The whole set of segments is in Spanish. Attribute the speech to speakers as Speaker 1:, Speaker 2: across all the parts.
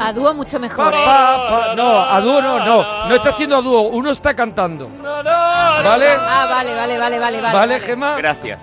Speaker 1: A dúo mucho mejor, ¿eh?
Speaker 2: pa, pa. No, a dúo no, no. No está siendo a dúo, uno está cantando. ¿Vale?
Speaker 1: Ah, vale, vale, vale, vale.
Speaker 2: ¿Vale,
Speaker 1: vale.
Speaker 2: Gema?
Speaker 3: Gracias.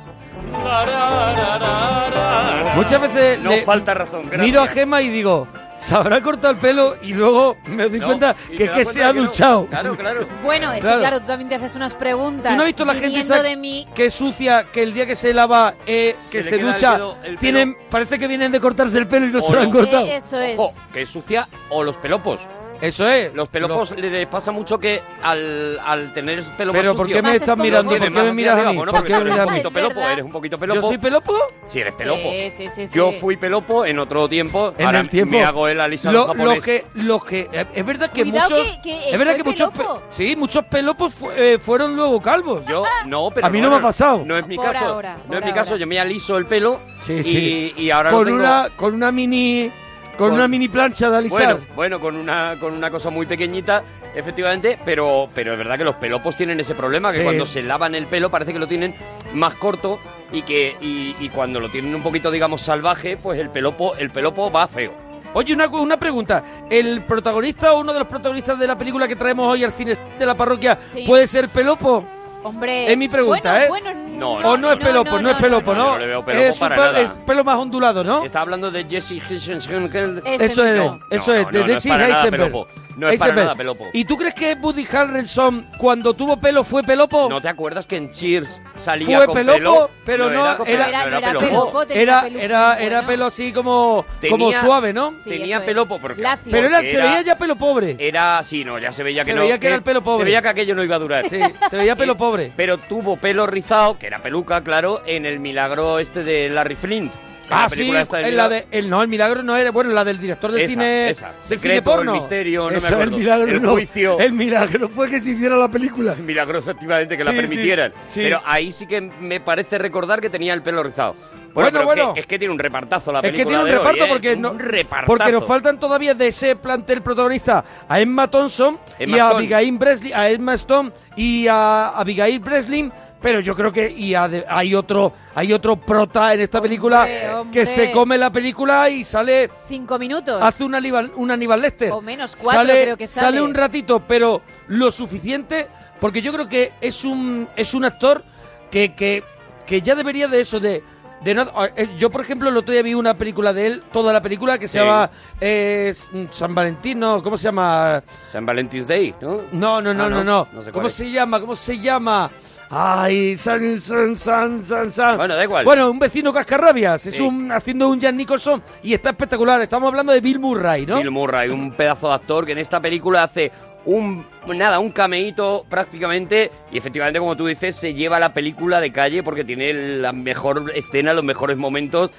Speaker 2: Muchas veces
Speaker 3: No
Speaker 2: le-
Speaker 3: falta razón. Gracias.
Speaker 2: miro a Gema y digo, ¿se habrá cortado el pelo? Y luego me doy
Speaker 3: No,
Speaker 2: cuenta que es se ha
Speaker 3: que no.
Speaker 2: duchado.
Speaker 3: Claro, claro.
Speaker 1: Bueno, es
Speaker 2: Claro.
Speaker 1: que claro, tú también te haces unas preguntas.
Speaker 2: ¿Tú no has visto la gente esa
Speaker 1: de mí.
Speaker 2: que sucia, que el día que se lava, eh, que
Speaker 3: Se el
Speaker 2: ducha,
Speaker 3: pelo- el pelo-
Speaker 2: tienen, parece que vienen de cortarse el pelo y no
Speaker 3: O
Speaker 2: se lo han cortado?
Speaker 1: Eh, eso es.
Speaker 3: Ojo, que es sucia o los pelopos.
Speaker 2: Eso es.
Speaker 3: Los pelopos les pasa mucho que al, al tener el pelo
Speaker 2: Pero
Speaker 3: más
Speaker 2: ¿por qué me estás mirando? ¿Por qué me miras a mí? ¿Por
Speaker 3: porque
Speaker 2: qué me
Speaker 3: tú eres
Speaker 2: miras
Speaker 3: un
Speaker 2: a mí?
Speaker 3: poquito pelopo, eres un poquito pelopo.
Speaker 2: ¿Yo soy pelopo?
Speaker 3: Sí, eres pelopo.
Speaker 1: Sí, sí, sí,
Speaker 3: Yo fui pelopo en otro tiempo.
Speaker 2: En
Speaker 3: ahora
Speaker 2: el tiempo.
Speaker 3: me hago el alisado
Speaker 2: Lo,
Speaker 3: japonés.
Speaker 2: lo que, lo que, eh, es verdad que
Speaker 1: Cuidado
Speaker 2: muchos,
Speaker 1: que- que
Speaker 2: es verdad que muchos, pe- sí, muchos pelopos fu- eh, fueron luego calvos.
Speaker 3: Yo, no, pero
Speaker 2: A mí no me ha pasado.
Speaker 3: No es mi
Speaker 1: Por
Speaker 3: caso.
Speaker 1: ahora,
Speaker 3: no es mi caso. Yo me aliso el pelo
Speaker 2: Sí,
Speaker 3: y,
Speaker 2: sí.
Speaker 3: y ahora lo
Speaker 2: con
Speaker 3: tengo-
Speaker 2: una, con una mini, con,
Speaker 3: Con-
Speaker 2: una mini plancha de alisar.
Speaker 3: Bueno, bueno, con una, con una cosa muy pequeñita, efectivamente, pero, pero es verdad que los pelopos tienen ese problema, que
Speaker 2: Sí.
Speaker 3: cuando se lavan el pelo parece que lo tienen más corto y que y, y cuando lo tienen un poquito, digamos, salvaje, pues el pelopo, el pelopo va feo.
Speaker 2: Oye, una, una pregunta. ¿El protagonista o uno de los protagonistas de la película que traemos hoy al cine de la parroquia
Speaker 1: Sí.
Speaker 2: puede ser pelopo?
Speaker 1: Hombre.
Speaker 2: Es mi pregunta,
Speaker 1: bueno,
Speaker 2: ¿eh?
Speaker 1: Bueno,
Speaker 3: No,
Speaker 2: ¿O no es pelopo? No, es pelopo, ¿no?
Speaker 3: no, no le veo pelopo
Speaker 2: es un
Speaker 3: para
Speaker 2: pelo,
Speaker 3: nada.
Speaker 2: es pelo más ondulado, ¿no?
Speaker 3: Está hablando de Jesse Eisenberg.
Speaker 1: Ese
Speaker 2: Eso es, eso es,
Speaker 3: no,
Speaker 2: de Jesse
Speaker 3: para nada
Speaker 2: Eisenberg.
Speaker 3: pelopo. No es para nada pelopo.
Speaker 2: ¿Y tú crees que Woody Harrelson, cuando tuvo pelo, fue pelopo?
Speaker 3: ¿No te acuerdas que en Cheers salía
Speaker 2: Fue
Speaker 3: con
Speaker 2: pelopo,
Speaker 3: pelo?
Speaker 2: pero no
Speaker 3: era, con-
Speaker 2: era-
Speaker 3: no
Speaker 1: Era- era
Speaker 3: pelopo.
Speaker 1: pelopo.
Speaker 2: era,
Speaker 1: peluco
Speaker 2: era,
Speaker 1: muy
Speaker 2: era pelo así como, como suave, ¿no?
Speaker 1: Sí,
Speaker 3: Tenía pelopo porque...
Speaker 1: Lacio.
Speaker 2: Pero era,
Speaker 3: porque
Speaker 2: se veía ya pelo pobre.
Speaker 3: Era, sí, no, ya se veía que
Speaker 2: Se
Speaker 3: no.
Speaker 2: veía que era el pelo pobre.
Speaker 3: Se veía que aquello no iba a durar.
Speaker 2: Sí, se veía pelo pobre.
Speaker 3: Pero tuvo pelo rizado, que era peluca, claro, en el milagro este de Larry Flint. En
Speaker 2: Ah,
Speaker 3: la
Speaker 2: sí,
Speaker 3: película esta del
Speaker 2: en la de, el, no, el milagro no era, bueno, la del director de
Speaker 3: Esa,
Speaker 2: cine,
Speaker 3: esa.
Speaker 2: de
Speaker 3: Secreto,
Speaker 2: cine porno.
Speaker 3: el misterio, no me acuerdo.
Speaker 2: El milagro
Speaker 3: El
Speaker 2: no.
Speaker 3: juicio.
Speaker 2: El milagro fue que se hiciera la película.
Speaker 3: Milagro, efectivamente, que la permitieran.
Speaker 2: sí, sí.
Speaker 3: Pero ahí sí que me parece recordar que tenía el pelo rizado.
Speaker 2: Bueno,
Speaker 3: Bueno, pero
Speaker 2: bueno.
Speaker 3: Que, es que tiene un repartazo la
Speaker 2: Es que
Speaker 3: película
Speaker 2: tiene un
Speaker 3: de
Speaker 2: reparto
Speaker 3: ¿eh?
Speaker 2: porque,
Speaker 3: Un
Speaker 2: no,
Speaker 3: repartazo.
Speaker 2: porque nos faltan todavía de ese plantel protagonista a Emma Thompson
Speaker 3: Emma
Speaker 2: y a
Speaker 3: Stone.
Speaker 2: Abigail Breslin, a Emma Stone y a Abigail Breslin, pero yo creo que y hay otro hay otro prota en esta película
Speaker 1: hombre.
Speaker 2: que se come la película y sale
Speaker 1: Cinco minutos.
Speaker 2: hace un Aníbal, un Aníbal Lester.
Speaker 1: O menos, cuatro creo que sale.
Speaker 2: un ratito, pero lo suficiente, porque yo creo que es un, es un actor que, que, que ya debería de eso, de... de no- eh, yo, por ejemplo, el otro día vi una película de él, toda la película, que se
Speaker 3: Sí.
Speaker 2: llama eh, San Valentín, no, ¿cómo se llama?
Speaker 3: San Valentine's Day, ¿no?
Speaker 2: No, no, no,
Speaker 3: Ah,
Speaker 2: no, no.
Speaker 3: No sé cuál
Speaker 2: ¿Cómo
Speaker 3: es.
Speaker 2: se llama? ¿Cómo se llama? Ay, San, San, San, San, San.
Speaker 3: Bueno, da igual.
Speaker 2: Bueno, un vecino cascarrabias, es
Speaker 3: Sí.
Speaker 2: un haciendo un Jan Nicholson y está espectacular. Estamos hablando de Bill Murray, ¿no?
Speaker 3: Bill Murray, un pedazo de actor que en esta película hace un nada, un cameíto prácticamente y efectivamente como tú dices se lleva la película de calle porque tiene la mejor escena, los mejores momentos.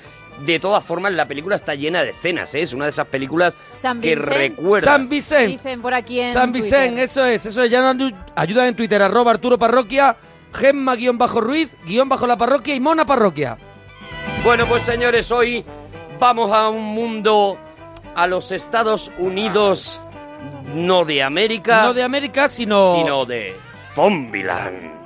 Speaker 3: De todas formas, la película está llena de escenas, ¿eh? es una de esas películas
Speaker 1: San
Speaker 3: que
Speaker 1: Vincent.
Speaker 3: recuerda.
Speaker 2: San Vicente.
Speaker 1: Dicen por aquí en
Speaker 2: San
Speaker 1: Twitter.
Speaker 2: Vicente, eso es, eso es. Ya nos ayudan en Twitter, arroba Arturo Parroquia, Gemma guion bajo Ruiz, guion bajo la parroquia y Mona Parroquia.
Speaker 3: Bueno, pues señores, hoy vamos a un mundo a los Estados Unidos, no de América,
Speaker 2: No de América, sino...
Speaker 3: sino de Zombieland.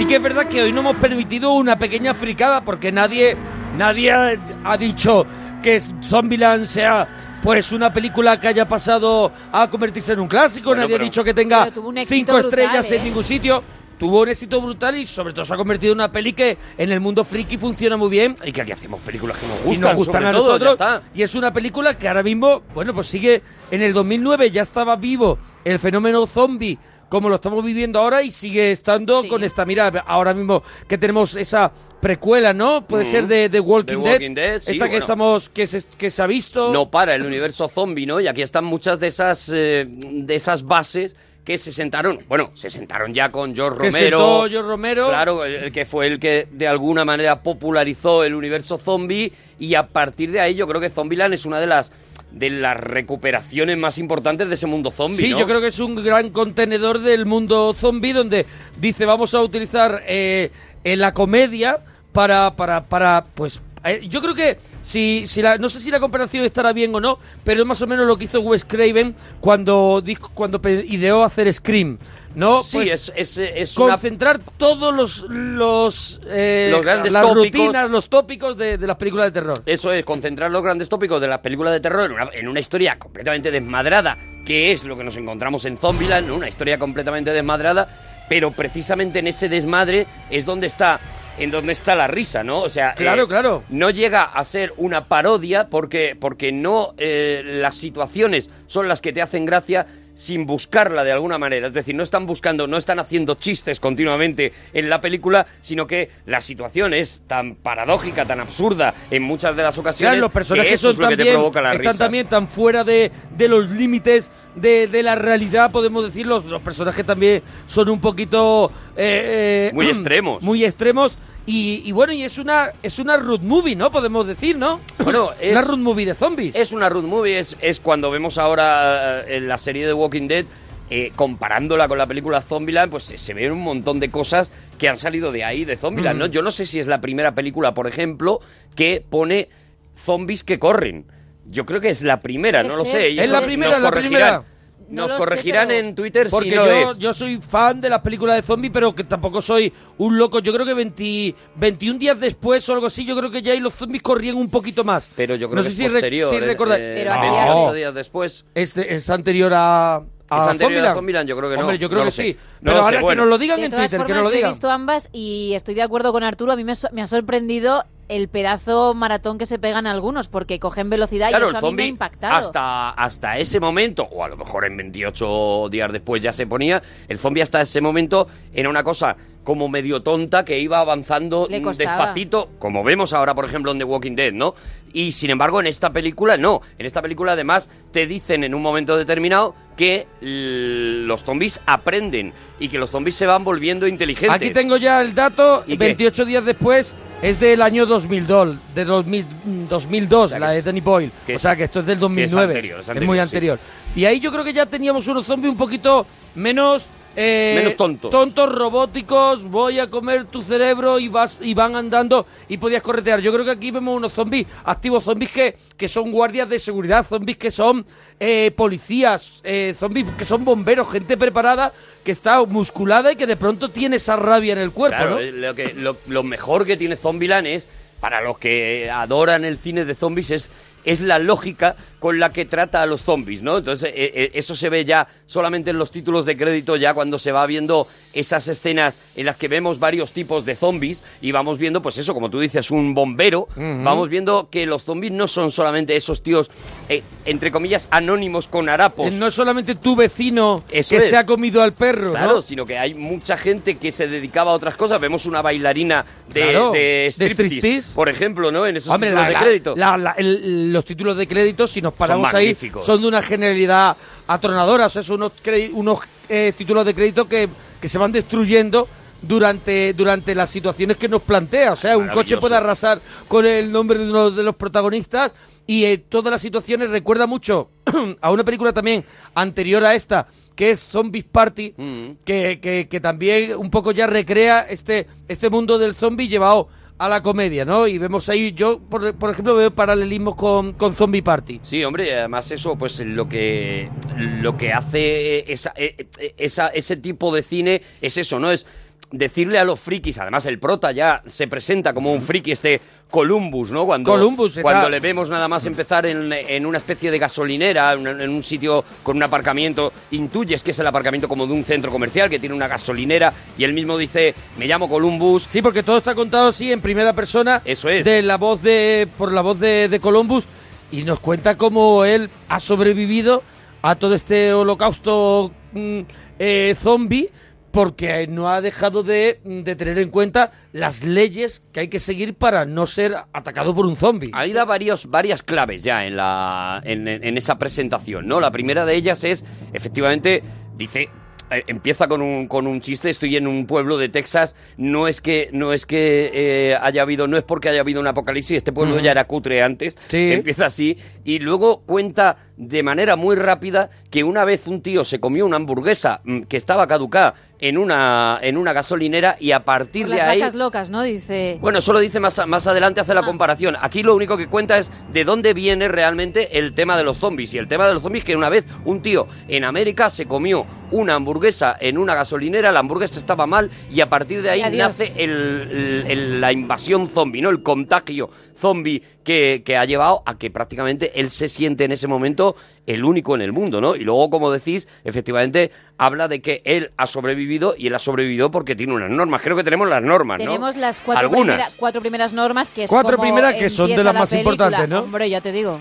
Speaker 2: Sí que es verdad que hoy no hemos permitido una pequeña fricada porque nadie, nadie ha, ha dicho que Zombieland sea pues una película que haya pasado a convertirse en un clásico,
Speaker 3: Bueno,
Speaker 2: nadie
Speaker 3: pero-
Speaker 2: ha dicho que tenga cinco
Speaker 1: brutal,
Speaker 2: estrellas en
Speaker 1: ¿eh?
Speaker 2: ningún sitio. Tuvo un éxito brutal y sobre todo se ha convertido en una peli que en el mundo friki funciona muy bien
Speaker 3: Y que aquí hacemos películas que nos
Speaker 2: y
Speaker 3: gustan,
Speaker 2: nos gustan a
Speaker 3: todo,
Speaker 2: nosotros. Y es una película que ahora mismo, bueno, pues sigue en el 2009 ya estaba vivo el fenómeno zombie como lo estamos viviendo ahora y sigue estando
Speaker 1: Sí.
Speaker 2: con esta mira ahora mismo que tenemos esa precuela, ¿no? Puede ser de, de Walking,
Speaker 3: The Walking Dead, sí,
Speaker 2: esta que
Speaker 3: bueno.
Speaker 2: estamos que se, que se ha visto.
Speaker 3: No para el universo zombie, ¿no? Y aquí están muchas de esas, eh, de esas bases que se sentaron, bueno, se sentaron ya con George
Speaker 2: que
Speaker 3: Romero.
Speaker 2: sentó George Romero.
Speaker 3: Claro, el el que fue el que de alguna manera popularizó el universo zombie y a partir de ahí yo creo que Zombieland es una de las de las recuperaciones más importantes de ese mundo zombie,
Speaker 2: Sí,
Speaker 3: ¿no?
Speaker 2: yo creo que es un gran contenedor del mundo zombie donde dice vamos a utilizar eh, eh, la comedia para, para, para, pues, eh, yo creo que si, si la, no sé si la comparación estará bien o no, pero es más o menos lo que hizo Wes Craven cuando cuando ideó hacer Scream. ¿No?
Speaker 3: Sí,
Speaker 2: Pues,
Speaker 3: es, es, es una
Speaker 2: concentrar todos los los, eh,
Speaker 3: Los grandes
Speaker 2: las
Speaker 3: tópicos.
Speaker 2: rutinas, los tópicos de, de las películas de terror.
Speaker 3: Eso es, concentrar los grandes tópicos de las películas de terror en una, en una historia completamente desmadrada, que es lo que nos encontramos en Zombieland, una historia completamente desmadrada, pero precisamente en ese desmadre es donde está en donde está la risa, ¿no? O sea,
Speaker 2: Claro,
Speaker 3: eh,
Speaker 2: claro.
Speaker 3: no llega a ser una parodia porque, porque no eh, las situaciones son las que te hacen gracia sin buscarla de alguna manera. Es decir, no están buscando, no están haciendo chistes continuamente en la película, sino que la situación es tan paradójica, tan absurda en muchas de las ocasiones.
Speaker 2: Claro, los
Speaker 3: que
Speaker 2: personajes
Speaker 3: eso
Speaker 2: son
Speaker 3: es lo que te
Speaker 2: también,
Speaker 3: provoca la
Speaker 2: están
Speaker 3: risa.
Speaker 2: también tan fuera de, de los límites de, de la realidad, podemos decir. Los, los personajes también son un poquito... eh, eh,
Speaker 3: Muy extremos.
Speaker 2: Muy extremos. Y, y bueno, y es una es una road movie, ¿no? Podemos decir, ¿no?
Speaker 3: Bueno, es-
Speaker 2: una road movie de zombies.
Speaker 3: Es una road movie, es, es cuando vemos ahora eh, en la serie de Walking Dead, eh, comparándola con la película Zombieland, pues se, se ven un montón de cosas que han salido de ahí, de Zombieland, ¿no? Yo no sé si es la primera película, por ejemplo, que pone zombies que corren. Yo creo que es la primera, no lo sé. y
Speaker 2: Es la
Speaker 3: nos
Speaker 2: primera, la
Speaker 3: corregirán.
Speaker 2: primera.
Speaker 1: No
Speaker 3: Nos
Speaker 1: lo sé,
Speaker 3: corregirán
Speaker 1: pero-
Speaker 3: en Twitter
Speaker 2: Porque
Speaker 3: si no
Speaker 2: yo,
Speaker 3: es.
Speaker 2: yo soy fan de las películas de zombies, pero que tampoco soy un loco. Yo creo que 20 21 días después o algo así, yo creo que ya ahí los zombies corrían un poquito más.
Speaker 3: Pero yo creo
Speaker 2: no
Speaker 3: que
Speaker 2: sé
Speaker 3: es
Speaker 2: si re-
Speaker 3: posterior.
Speaker 2: si
Speaker 3: eh,
Speaker 2: recordáis-
Speaker 3: eh,
Speaker 1: Pero aquí-
Speaker 3: 28
Speaker 2: No.
Speaker 3: días después.
Speaker 2: Este es anterior a, a
Speaker 3: ¿Es anterior a
Speaker 2: Zombieland?
Speaker 3: Zombieland? Yo creo que no.
Speaker 2: Hombre, yo creo
Speaker 3: No
Speaker 2: que sí.
Speaker 3: No
Speaker 2: Pero
Speaker 3: lo sé,
Speaker 2: ahora que
Speaker 3: bueno.
Speaker 2: nos lo digan
Speaker 1: De
Speaker 2: en
Speaker 1: todas
Speaker 2: Twitter, que
Speaker 1: formas,
Speaker 2: nos lo
Speaker 1: yo he
Speaker 2: digan.
Speaker 1: visto ambas y estoy de acuerdo con Arturo. A mí me, so- me ha sorprendido el pedazo maratón que se pegan algunos porque cogen velocidad
Speaker 3: Claro,
Speaker 1: y
Speaker 3: el
Speaker 1: eso a mí me ha impactado.
Speaker 3: hasta, hasta ese momento, o a lo mejor en 28 días después ya se ponía, el zombie hasta ese momento era una cosa como medio tonta que iba avanzando mm, despacito, como vemos ahora, por ejemplo, en The Walking Dead, ¿no? Y sin embargo, en esta película no. En esta película, además, te dicen en un momento determinado que los zombies aprenden y que los zombies se van volviendo inteligentes.
Speaker 2: Aquí tengo ya el dato,
Speaker 3: ¿Y qué?
Speaker 2: 28 días después es del año 2002, de 2000, mm, 2002,
Speaker 3: O sea,
Speaker 2: la de Danny Boyle.
Speaker 3: que
Speaker 2: O sea, que esto es del 2009.
Speaker 3: anterior, es
Speaker 2: muy
Speaker 3: anterior, sí.
Speaker 2: anterior. Y ahí yo creo que ya teníamos unos zombies un poquito menos... eh,
Speaker 3: Menos tontos.
Speaker 2: Tontos, robóticos, voy a comer tu cerebro y vas y van andando y podías corretear. Yo creo que aquí vemos unos zombies activos, zombies que, que son guardias de seguridad, zombies que son eh, policías, eh, zombies que son bomberos, gente preparada que está musculada y que de pronto tiene esa rabia en el cuerpo,
Speaker 3: Claro,
Speaker 2: ¿no?
Speaker 3: eh, lo, que, lo, lo mejor que tiene Zombieland es, para los que adoran el cine de zombies, es, es la lógica con la que trata a los zombies, ¿no? Entonces, eh, eh, eso se ve ya solamente en los títulos de crédito, ya cuando se va viendo esas escenas en las que vemos varios tipos de zombies y vamos viendo, pues eso, como tú dices, un bombero, vamos viendo que los zombies no son solamente esos tíos, eh, entre comillas, anónimos con harapos.
Speaker 2: Eh, No es solamente tu vecino
Speaker 3: Eso
Speaker 2: que
Speaker 3: es.
Speaker 2: se ha comido al perro,
Speaker 3: Claro,
Speaker 2: ¿no?
Speaker 3: sino que hay mucha gente que se dedicaba a otras cosas. Vemos una bailarina de,
Speaker 2: Claro,
Speaker 3: de
Speaker 2: de
Speaker 3: striptease, por ejemplo, ¿no? En esos
Speaker 2: Hombre,
Speaker 3: títulos
Speaker 2: la-
Speaker 3: de crédito.
Speaker 2: la- la- el- los títulos de crédito, si nos paramos ahí, son de una generalidad atronadora. O sea, son unos, unos eh, títulos de crédito que, que se van destruyendo durante, durante las situaciones que nos plantea. O sea, un coche puede arrasar con el nombre de uno de los protagonistas y eh, todas las situaciones recuerda mucho a una película también anterior a esta, que es Zombies Party,
Speaker 3: Mm.
Speaker 2: que, que- que también un poco ya recrea este, este mundo del zombie llevado a la comedia, ¿no? Y vemos ahí, yo, por, por ejemplo, veo paralelismos con, con Zombie Party.
Speaker 3: Sí, hombre, además eso, pues lo que lo que hace eh, esa, eh, eh, esa- ese tipo de cine es eso, ¿no? Es decirle a los frikis, además el prota ya se presenta como un friki, este Columbus, ¿no? Cuando,
Speaker 2: Columbus, está-
Speaker 3: cuando le vemos nada más empezar en, en una especie de gasolinera, en, en un sitio con un aparcamiento, intuyes que es el aparcamiento como de un centro comercial que tiene una gasolinera y él mismo dice, me llamo Columbus,
Speaker 2: Sí, porque todo está contado así en primera persona.
Speaker 3: Eso es.
Speaker 2: De la voz de, por la voz de, de Columbus. Y nos cuenta cómo él ha sobrevivido a todo este holocausto mm, eh, zombie. Porque no ha dejado de, de tener en cuenta las leyes que hay que seguir para no ser atacado por un zombie.
Speaker 3: Ahí da varios, varias claves ya en, la, en, en- esa presentación, ¿no? La primera de ellas es, efectivamente, dice, eh, empieza con un, con un chiste, estoy en un pueblo de Texas, no es que, no es que eh, haya habido, no es porque haya habido un apocalipsis, este pueblo ya era cutre antes,
Speaker 2: Sí.
Speaker 3: empieza así, y luego cuenta de manera muy rápida que una vez un tío se comió una hamburguesa mm, que estaba caducada en una, en una gasolinera y a partir
Speaker 1: Por
Speaker 3: de
Speaker 1: las
Speaker 3: ahí...
Speaker 1: vacas locas, ¿no? Dice...
Speaker 3: Bueno, eso lo dice más, más adelante, hace la
Speaker 1: Ah.
Speaker 3: comparación. Aquí lo único que cuenta es de dónde viene realmente el tema de los zombies. Y el tema de los zombies que una vez un tío en América se comió una hamburguesa en una gasolinera, la hamburguesa estaba mal y a partir de ahí nace el- el- el- la invasión zombie, ¿no? El contagio zombie que, que ha llevado a que prácticamente él se siente en ese momento el único en el mundo, ¿no? Y luego, como decís, efectivamente habla de que él ha sobrevivido y él ha sobrevivido porque tiene unas normas. Creo que tenemos las normas, ¿no?
Speaker 1: Tenemos las cuatro,
Speaker 3: Algunas.
Speaker 1: primera- cuatro primeras normas que es
Speaker 2: Cuatro
Speaker 1: como
Speaker 2: primeras que son de las
Speaker 1: la
Speaker 2: más
Speaker 1: película.
Speaker 2: importantes, ¿no?
Speaker 1: Hombre, ya te digo.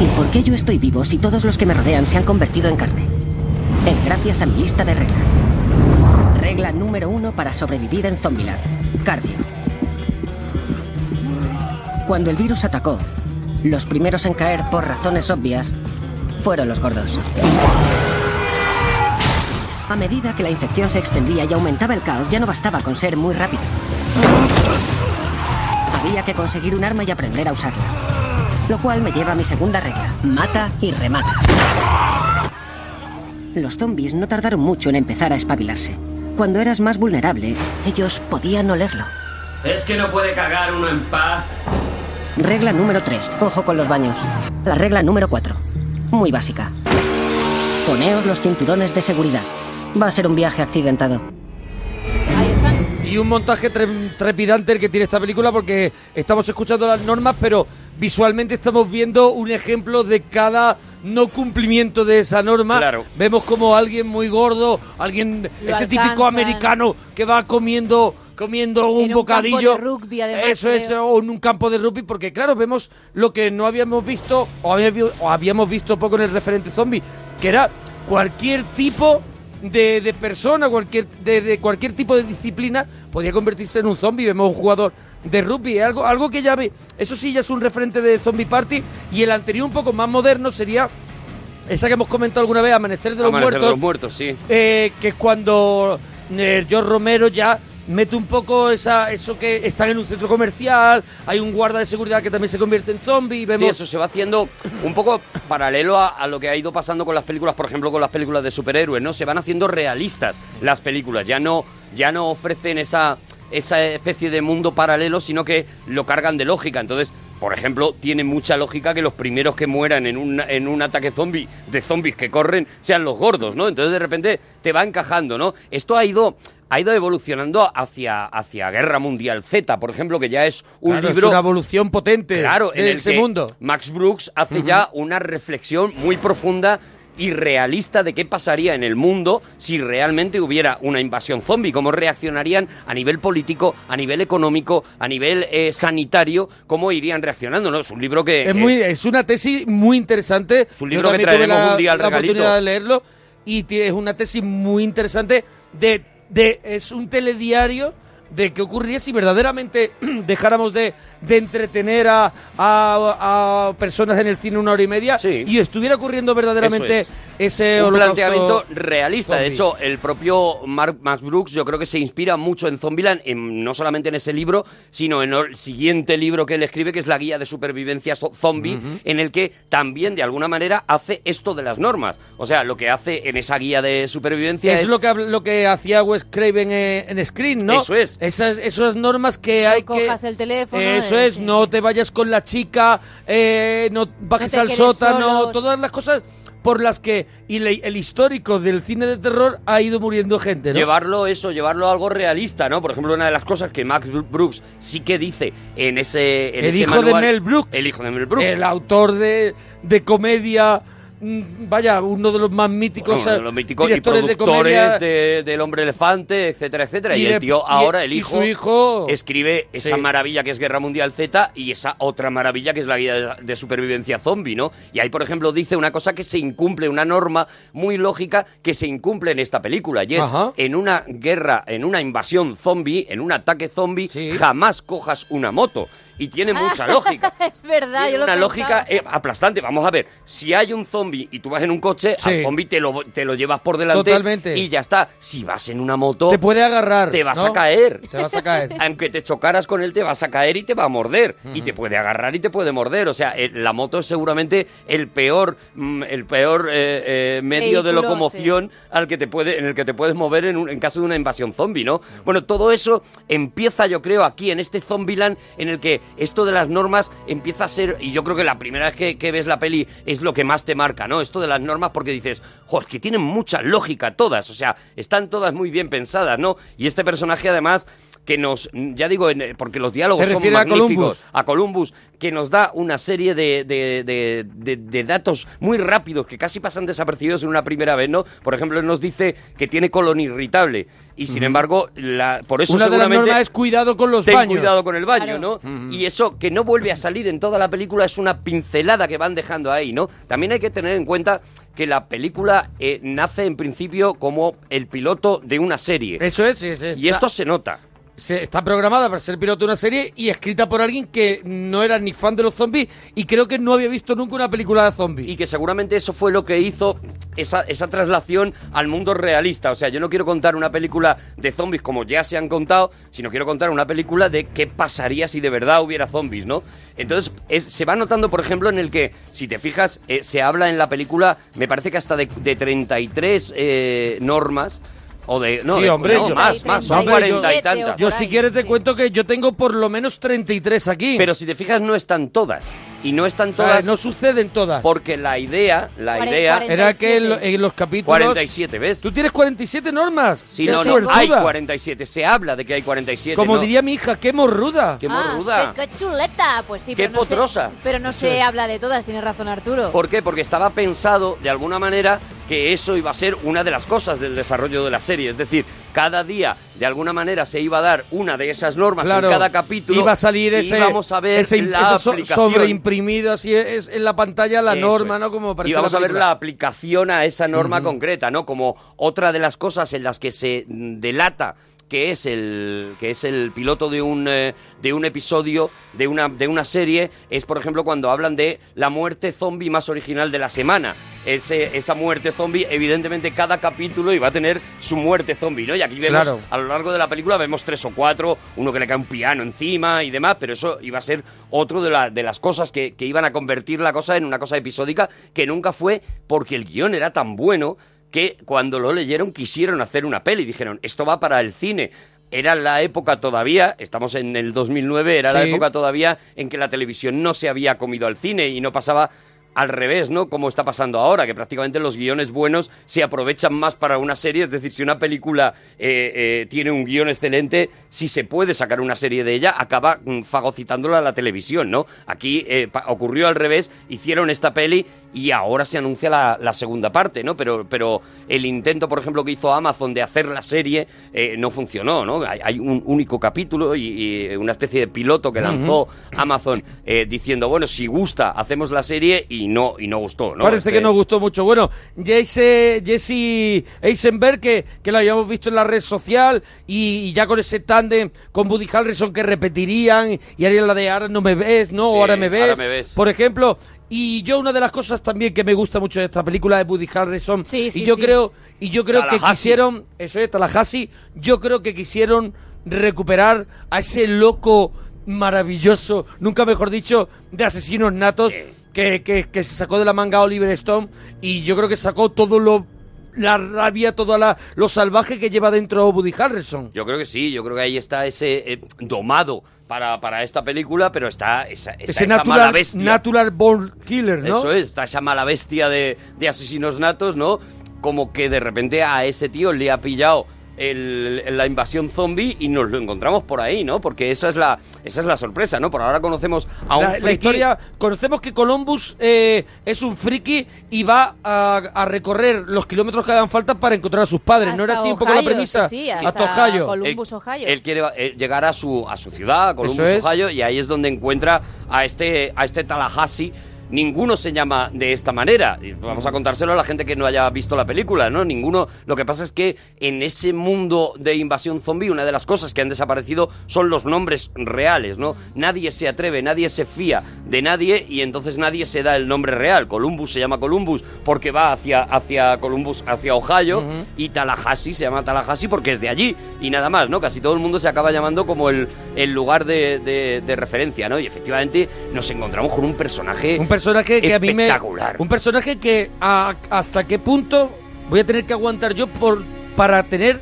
Speaker 4: ¿Y por qué yo estoy vivo si todos los que me rodean se han convertido en carne? Es gracias a mi lista de reglas. Regla número uno para sobrevivir en Zombieland. Cardio. Cuando el virus atacó, los primeros en caer por razones obvias fueron los gordos. A medida que la infección se extendía y aumentaba el caos, ya no bastaba con ser muy rápido. Había que conseguir un arma y aprender a usarla. Lo cual me lleva a mi segunda regla. Mata y remata. Los zombies no tardaron mucho en empezar a espabilarse. Cuando eras más vulnerable, ellos podían olerlo.
Speaker 3: Es que no puede cagar uno en paz.
Speaker 4: Regla número 3. Ojo con los baños. La regla número 4. Muy básica. Poneos los cinturones de seguridad. Va a ser un viaje accidentado.
Speaker 1: Ahí están.
Speaker 2: Y un montaje tre- trepidante el que tiene esta película porque estamos escuchando las normas, pero visualmente estamos viendo un ejemplo de cada no cumplimiento de esa norma.
Speaker 3: Claro.
Speaker 2: Vemos como alguien muy gordo, alguien,
Speaker 1: Lo
Speaker 2: ese típico americano que va comiendo comiendo un
Speaker 1: En un campo
Speaker 2: bocadillo.
Speaker 1: de rugby, además,
Speaker 2: Eso es, o en un campo de rugby, porque claro, vemos lo que no habíamos visto o habíamos, o habíamos visto poco en el referente zombie, que era cualquier tipo de, de persona, cualquier de, de cualquier tipo de disciplina podía convertirse en un zombie. Vemos un jugador de rugby, algo, algo que ya ve, eso sí ya es un referente de Zombie Party y el anterior un poco más moderno sería esa que hemos comentado alguna vez, Amanecer de los
Speaker 3: Amanecer de
Speaker 2: Muertos,
Speaker 3: los muertos, sí.
Speaker 2: eh, que es cuando eh, George Romero ya mete un poco esa eso que están en un centro comercial, hay un guarda de seguridad que también se convierte en zombie vemos
Speaker 3: Sí, eso se va haciendo un poco paralelo a, a lo que ha ido pasando con las películas, por ejemplo, con las películas de superhéroes, ¿no? Se van haciendo realistas las películas, ya no, ya no ofrecen esa, esa especie de mundo paralelo, sino que lo cargan de lógica. Entonces, por ejemplo, tiene mucha lógica que los primeros que mueran en un, en un ataque zombie de zombies que corren sean los gordos, ¿no? Entonces, de repente, te va encajando, ¿no? Esto ha ido... Ha ido evolucionando hacia, hacia Guerra Mundial Z, por ejemplo, que ya es un
Speaker 2: Claro, es
Speaker 3: libro
Speaker 2: una evolución potente
Speaker 3: Claro,
Speaker 2: de
Speaker 3: en el
Speaker 2: ese
Speaker 3: que
Speaker 2: mundo.
Speaker 3: Max Brooks hace ya una reflexión muy profunda y realista de qué pasaría en el mundo si realmente hubiera una invasión zombie, cómo reaccionarían a nivel político, a nivel económico, a nivel eh, sanitario, cómo irían reaccionando, ¿no? Es un libro que...
Speaker 2: Es, muy, es una tesis muy interesante.
Speaker 3: un
Speaker 2: Yo
Speaker 3: libro que
Speaker 2: tuve
Speaker 3: traeremos
Speaker 2: la,
Speaker 3: un día al
Speaker 2: la
Speaker 3: regalito.
Speaker 2: oportunidad de leerlo y es una tesis muy interesante de, de es un telediario de qué ocurriría si verdaderamente dejáramos de, de entretener a, a- a personas en el cine una hora y media
Speaker 3: Sí.
Speaker 2: y estuviera ocurriendo verdaderamente
Speaker 3: Eso
Speaker 2: ese
Speaker 3: un planteamiento realista. De hecho, el propio Mark Max Brooks yo creo que se inspira mucho en Zombieland, en- no solamente en ese libro, sino en el siguiente libro que él escribe, que es la guía de supervivencia zo- zombie, en el que también de alguna manera hace esto de las normas. O sea, lo que hace en esa guía de supervivencia
Speaker 2: es,
Speaker 3: es,
Speaker 2: lo que lo que hacía Wes Craven eh, en Screen, ¿no?
Speaker 3: Eso es.
Speaker 2: Esas, esas normas que hay que...
Speaker 1: cojas el teléfono,
Speaker 2: Eso es,
Speaker 1: sí.
Speaker 2: no te vayas con la chica, eh, no bajes
Speaker 1: te
Speaker 2: al sótano,
Speaker 1: solo.
Speaker 2: todas las cosas por las que y le- el histórico del cine de terror ha ido muriendo gente, ¿no?
Speaker 3: Llevarlo eso, llevarlo a algo realista, ¿no? Por ejemplo, una de las cosas que Max Brooks sí que dice en ese en
Speaker 2: el
Speaker 3: ese
Speaker 2: hijo de
Speaker 3: manual-
Speaker 2: Mel Brooks.
Speaker 3: el hijo de Mel Brooks,
Speaker 2: El autor de, de comedia, vaya, uno de los más míticos,
Speaker 3: Bueno,
Speaker 2: eh,
Speaker 3: los míticos y
Speaker 2: directores de
Speaker 3: productores
Speaker 2: comedia.
Speaker 3: de- del hombre elefante, etcétera, etcétera. Y,
Speaker 2: Y
Speaker 3: el
Speaker 2: de-
Speaker 3: tío
Speaker 2: y-
Speaker 3: ahora, el
Speaker 2: y
Speaker 3: hijo,
Speaker 2: su hijo-
Speaker 3: escribe esa
Speaker 2: Sí.
Speaker 3: maravilla que es Guerra Mundial Z y esa otra maravilla que es la guía de, de supervivencia zombie, ¿no? Y ahí, por ejemplo, dice una cosa que se incumple, una norma muy lógica que se incumple en esta película. Y es,
Speaker 2: Ajá.
Speaker 3: en una guerra, en una invasión zombie, en un ataque zombie,
Speaker 2: Sí.
Speaker 3: jamás cojas una moto. Y tiene mucha lógica.
Speaker 1: es verdad,
Speaker 3: Tiene
Speaker 1: yo lo
Speaker 3: una lógica eh, aplastante. Vamos a ver, si hay un zombie y tú vas en un coche,
Speaker 2: Sí.
Speaker 3: al zombie te lo, te lo llevas por delante
Speaker 2: Totalmente.
Speaker 3: y ya está. Si vas en una moto,
Speaker 2: Te puede agarrar.
Speaker 3: te vas
Speaker 2: ¿no?
Speaker 3: a caer.
Speaker 2: Te vas a caer.
Speaker 3: Aunque te chocaras con él, te vas a caer y te va a morder. Y te puede agarrar y te puede morder. O sea, eh, la moto es seguramente el peor, mm, el peor eh, eh, medio de locomoción al que te puede, en el que te puedes mover en, un- en caso de una invasión zombie, ¿no? Bueno, todo eso empieza, yo creo, aquí en este Zombieland, en el que esto de las normas empieza a ser, y yo creo que la primera vez que, ves la peli es lo que más te marca, ¿no? Esto de las normas porque dices, joder, que tienen mucha lógica todas, o sea, están todas muy bien pensadas, ¿no? Y este personaje además que nos, ya digo, en- porque los diálogos
Speaker 2: ¿Te
Speaker 3: son
Speaker 2: refieres a
Speaker 3: magníficos,
Speaker 2: Columbus?
Speaker 3: a Columbus, que nos da una serie de, de- de- de- de datos muy rápidos que casi pasan desapercibidos en una primera vez, ¿no? Por ejemplo, él nos dice que tiene colon irritable y sin embargo, la, por eso
Speaker 2: Una de las
Speaker 3: seguramente
Speaker 2: normas es cuidado con los
Speaker 3: ten
Speaker 2: baños.
Speaker 3: cuidado con el baño,
Speaker 1: Claro.
Speaker 3: ¿no? Y eso que no vuelve a salir en toda la película es una pincelada que van dejando ahí, ¿no? También hay que tener en cuenta que la película eh, nace en principio como el piloto de una serie.
Speaker 2: Eso es, es- es-
Speaker 3: Y esto se nota.
Speaker 2: Se- está programada para ser piloto de una serie y escrita por alguien que no era ni fan de los zombies y creo que no había visto nunca una película de zombies.
Speaker 3: Y que seguramente eso fue lo que hizo esa, esa traslación al mundo realista. O sea, yo no quiero contar una película de zombies como ya se han contado, sino quiero contar una película de qué pasaría si de verdad hubiera zombies, ¿no? Entonces, es- se va notando, por ejemplo, en el que, si te fijas, eh, se habla en la película, me parece que hasta de, de 33 eh, normas. O de. No,
Speaker 2: Sí,
Speaker 3: de-
Speaker 2: hombre,
Speaker 3: no,
Speaker 2: yo-
Speaker 3: más, más, son 40 y tantas.
Speaker 2: Yo si quieres te
Speaker 1: sí.
Speaker 2: cuento que yo tengo por lo menos 33 aquí.
Speaker 3: Pero si te fijas, no están todas. Y no están
Speaker 2: O sea,
Speaker 3: todas
Speaker 2: no suceden todas.
Speaker 3: porque la idea, la
Speaker 1: Cuare-
Speaker 3: idea.
Speaker 1: cuarenta-
Speaker 2: Era que en,
Speaker 1: 47.
Speaker 2: en los capítulos...
Speaker 3: 47, ¿ves?
Speaker 2: Tú tienes 47 normas.
Speaker 3: Sí, no, no, hay 47. Se habla de que hay 47.
Speaker 2: Como
Speaker 3: ¿no?
Speaker 2: diría mi hija, qué morruda.
Speaker 3: Qué
Speaker 1: Ah,
Speaker 3: morruda.
Speaker 1: qué, qué chuleta. Pues sí,
Speaker 3: Qué
Speaker 1: pero no se-
Speaker 3: potrosa.
Speaker 1: pero no se habla de todas, tiene razón Arturo.
Speaker 3: ¿Por qué? Porque estaba pensado, de alguna manera, que eso iba a ser una de las cosas del desarrollo de la serie. Es decir, cada día, de alguna manera, se iba a dar una de esas normas
Speaker 2: Claro,
Speaker 3: en cada capítulo.
Speaker 2: iba a salir
Speaker 3: y
Speaker 2: ese,
Speaker 3: íbamos a ver
Speaker 2: ese,
Speaker 3: la aplicación.
Speaker 2: sobreimprimido así es en la pantalla la
Speaker 3: Eso
Speaker 2: norma,
Speaker 3: es.
Speaker 2: ¿no? Como
Speaker 3: y vamos a ver la aplicación a esa norma concreta, ¿no? Como otra de las cosas en las que se mm, delata que es el que es el piloto de un eh, de un episodio de una de una serie es por ejemplo cuando hablan de la muerte zombie más original de la semana ese, esa muerte zombie evidentemente cada capítulo iba a tener su muerte zombie no y aquí vemos
Speaker 2: Claro.
Speaker 3: a lo largo de la película vemos tres o cuatro uno que le cae un piano encima y demás pero eso iba a ser otro de, la- de las cosas que, que iban a convertir la cosa en una cosa episódica que nunca fue porque el guion era tan bueno que cuando lo leyeron quisieron hacer una peli. Dijeron, esto va para el cine. Era la época todavía, estamos en el 2009, era la época todavía en que la televisión no se había comido al cine y no pasaba al revés, ¿no? Como está pasando ahora, que prácticamente los guiones buenos se aprovechan más para una serie. Es decir, si una película eh, eh, tiene un guion excelente, si se puede sacar una serie de ella, acaba mm, fagocitándola a la televisión, ¿no? Aquí eh, ocurrió al revés, hicieron esta peli y ahora se anuncia la, la segunda parte, ¿no? Pero, pero el intento, por ejemplo, que hizo Amazon de hacer la serie eh, no funcionó, ¿no? Hay, hay un único capítulo y, y una especie de piloto que lanzó Amazon eh, diciendo, bueno, si gusta, hacemos la serie y no, y no gustó, ¿no?
Speaker 2: Parece
Speaker 3: Este-
Speaker 2: que nos gustó mucho. Bueno, Jesse, Jesse Eisenberg, que, que lo habíamos visto en la red social, y, y ya con ese tándem con Woody Harrelson que repetirían, y harían la de ahora no me ves, ¿no?
Speaker 3: Sí,
Speaker 2: ahora me ves.
Speaker 3: ahora me ves.
Speaker 2: Por ejemplo. Y yo una de las cosas también que me gusta mucho de esta película es Woody Harrelson.
Speaker 1: Sí, sí,
Speaker 2: y yo
Speaker 1: sí.
Speaker 2: creo, y yo creo que quisieron, eso es, Tallahassee, yo creo que quisieron recuperar a ese loco maravilloso, nunca mejor dicho, de asesinos natos que, que- que se sacó de la manga Oliver Stone y yo creo que sacó todo lo la rabia, todo la, lo salvaje que lleva dentro Woody Harrelson.
Speaker 3: Yo creo que sí, yo creo que ahí está ese eh, domado para, para esta película, pero está esa, está
Speaker 2: Ese
Speaker 3: esa mala
Speaker 2: natural,
Speaker 3: bestia.
Speaker 2: natural born killer, ¿no?
Speaker 3: Eso es, está esa mala bestia de, de asesinos natos, ¿no? Como que de repente a ese tío le ha pillado el- la invasión zombie y nos lo encontramos por ahí, ¿no? Porque esa es la, esa es la sorpresa, ¿no? Por ahora conocemos a un
Speaker 2: La, la
Speaker 3: friki-
Speaker 2: historia, conocemos que Columbus eh, es un friki y va a, a recorrer los kilómetros que hagan falta para encontrar a sus padres. ¿No era así un poco la premisa?
Speaker 1: sí, sí,
Speaker 2: hasta, Ohio.
Speaker 1: Columbus, Ohio.
Speaker 3: Él quiere eh, llegar a su, a su ciudad, a Columbus,
Speaker 2: es.
Speaker 3: Ohio, y ahí es donde encuentra a este, a este Tallahassee, ninguno se llama de esta manera. Vamos a contárselo a la gente que no haya visto la película, ¿no? Ninguno. Lo que pasa es que en ese mundo de invasión zombie, una de las cosas que han desaparecido son los nombres reales, ¿no? Nadie se atreve, nadie se fía de nadie y entonces nadie se da el nombre real. Columbus se llama Columbus porque va hacia, hacia Columbus, hacia Ohio, y Tallahassee se llama Tallahassee porque es de allí y nada más, ¿no? Casi todo el mundo se acaba llamando como el, el lugar de, de- de referencia, ¿no? Y efectivamente nos encontramos con un personaje
Speaker 2: Un personaje que a mí me.
Speaker 3: espectacular.
Speaker 2: Un personaje que a- hasta qué punto voy a tener que aguantar yo por para tener.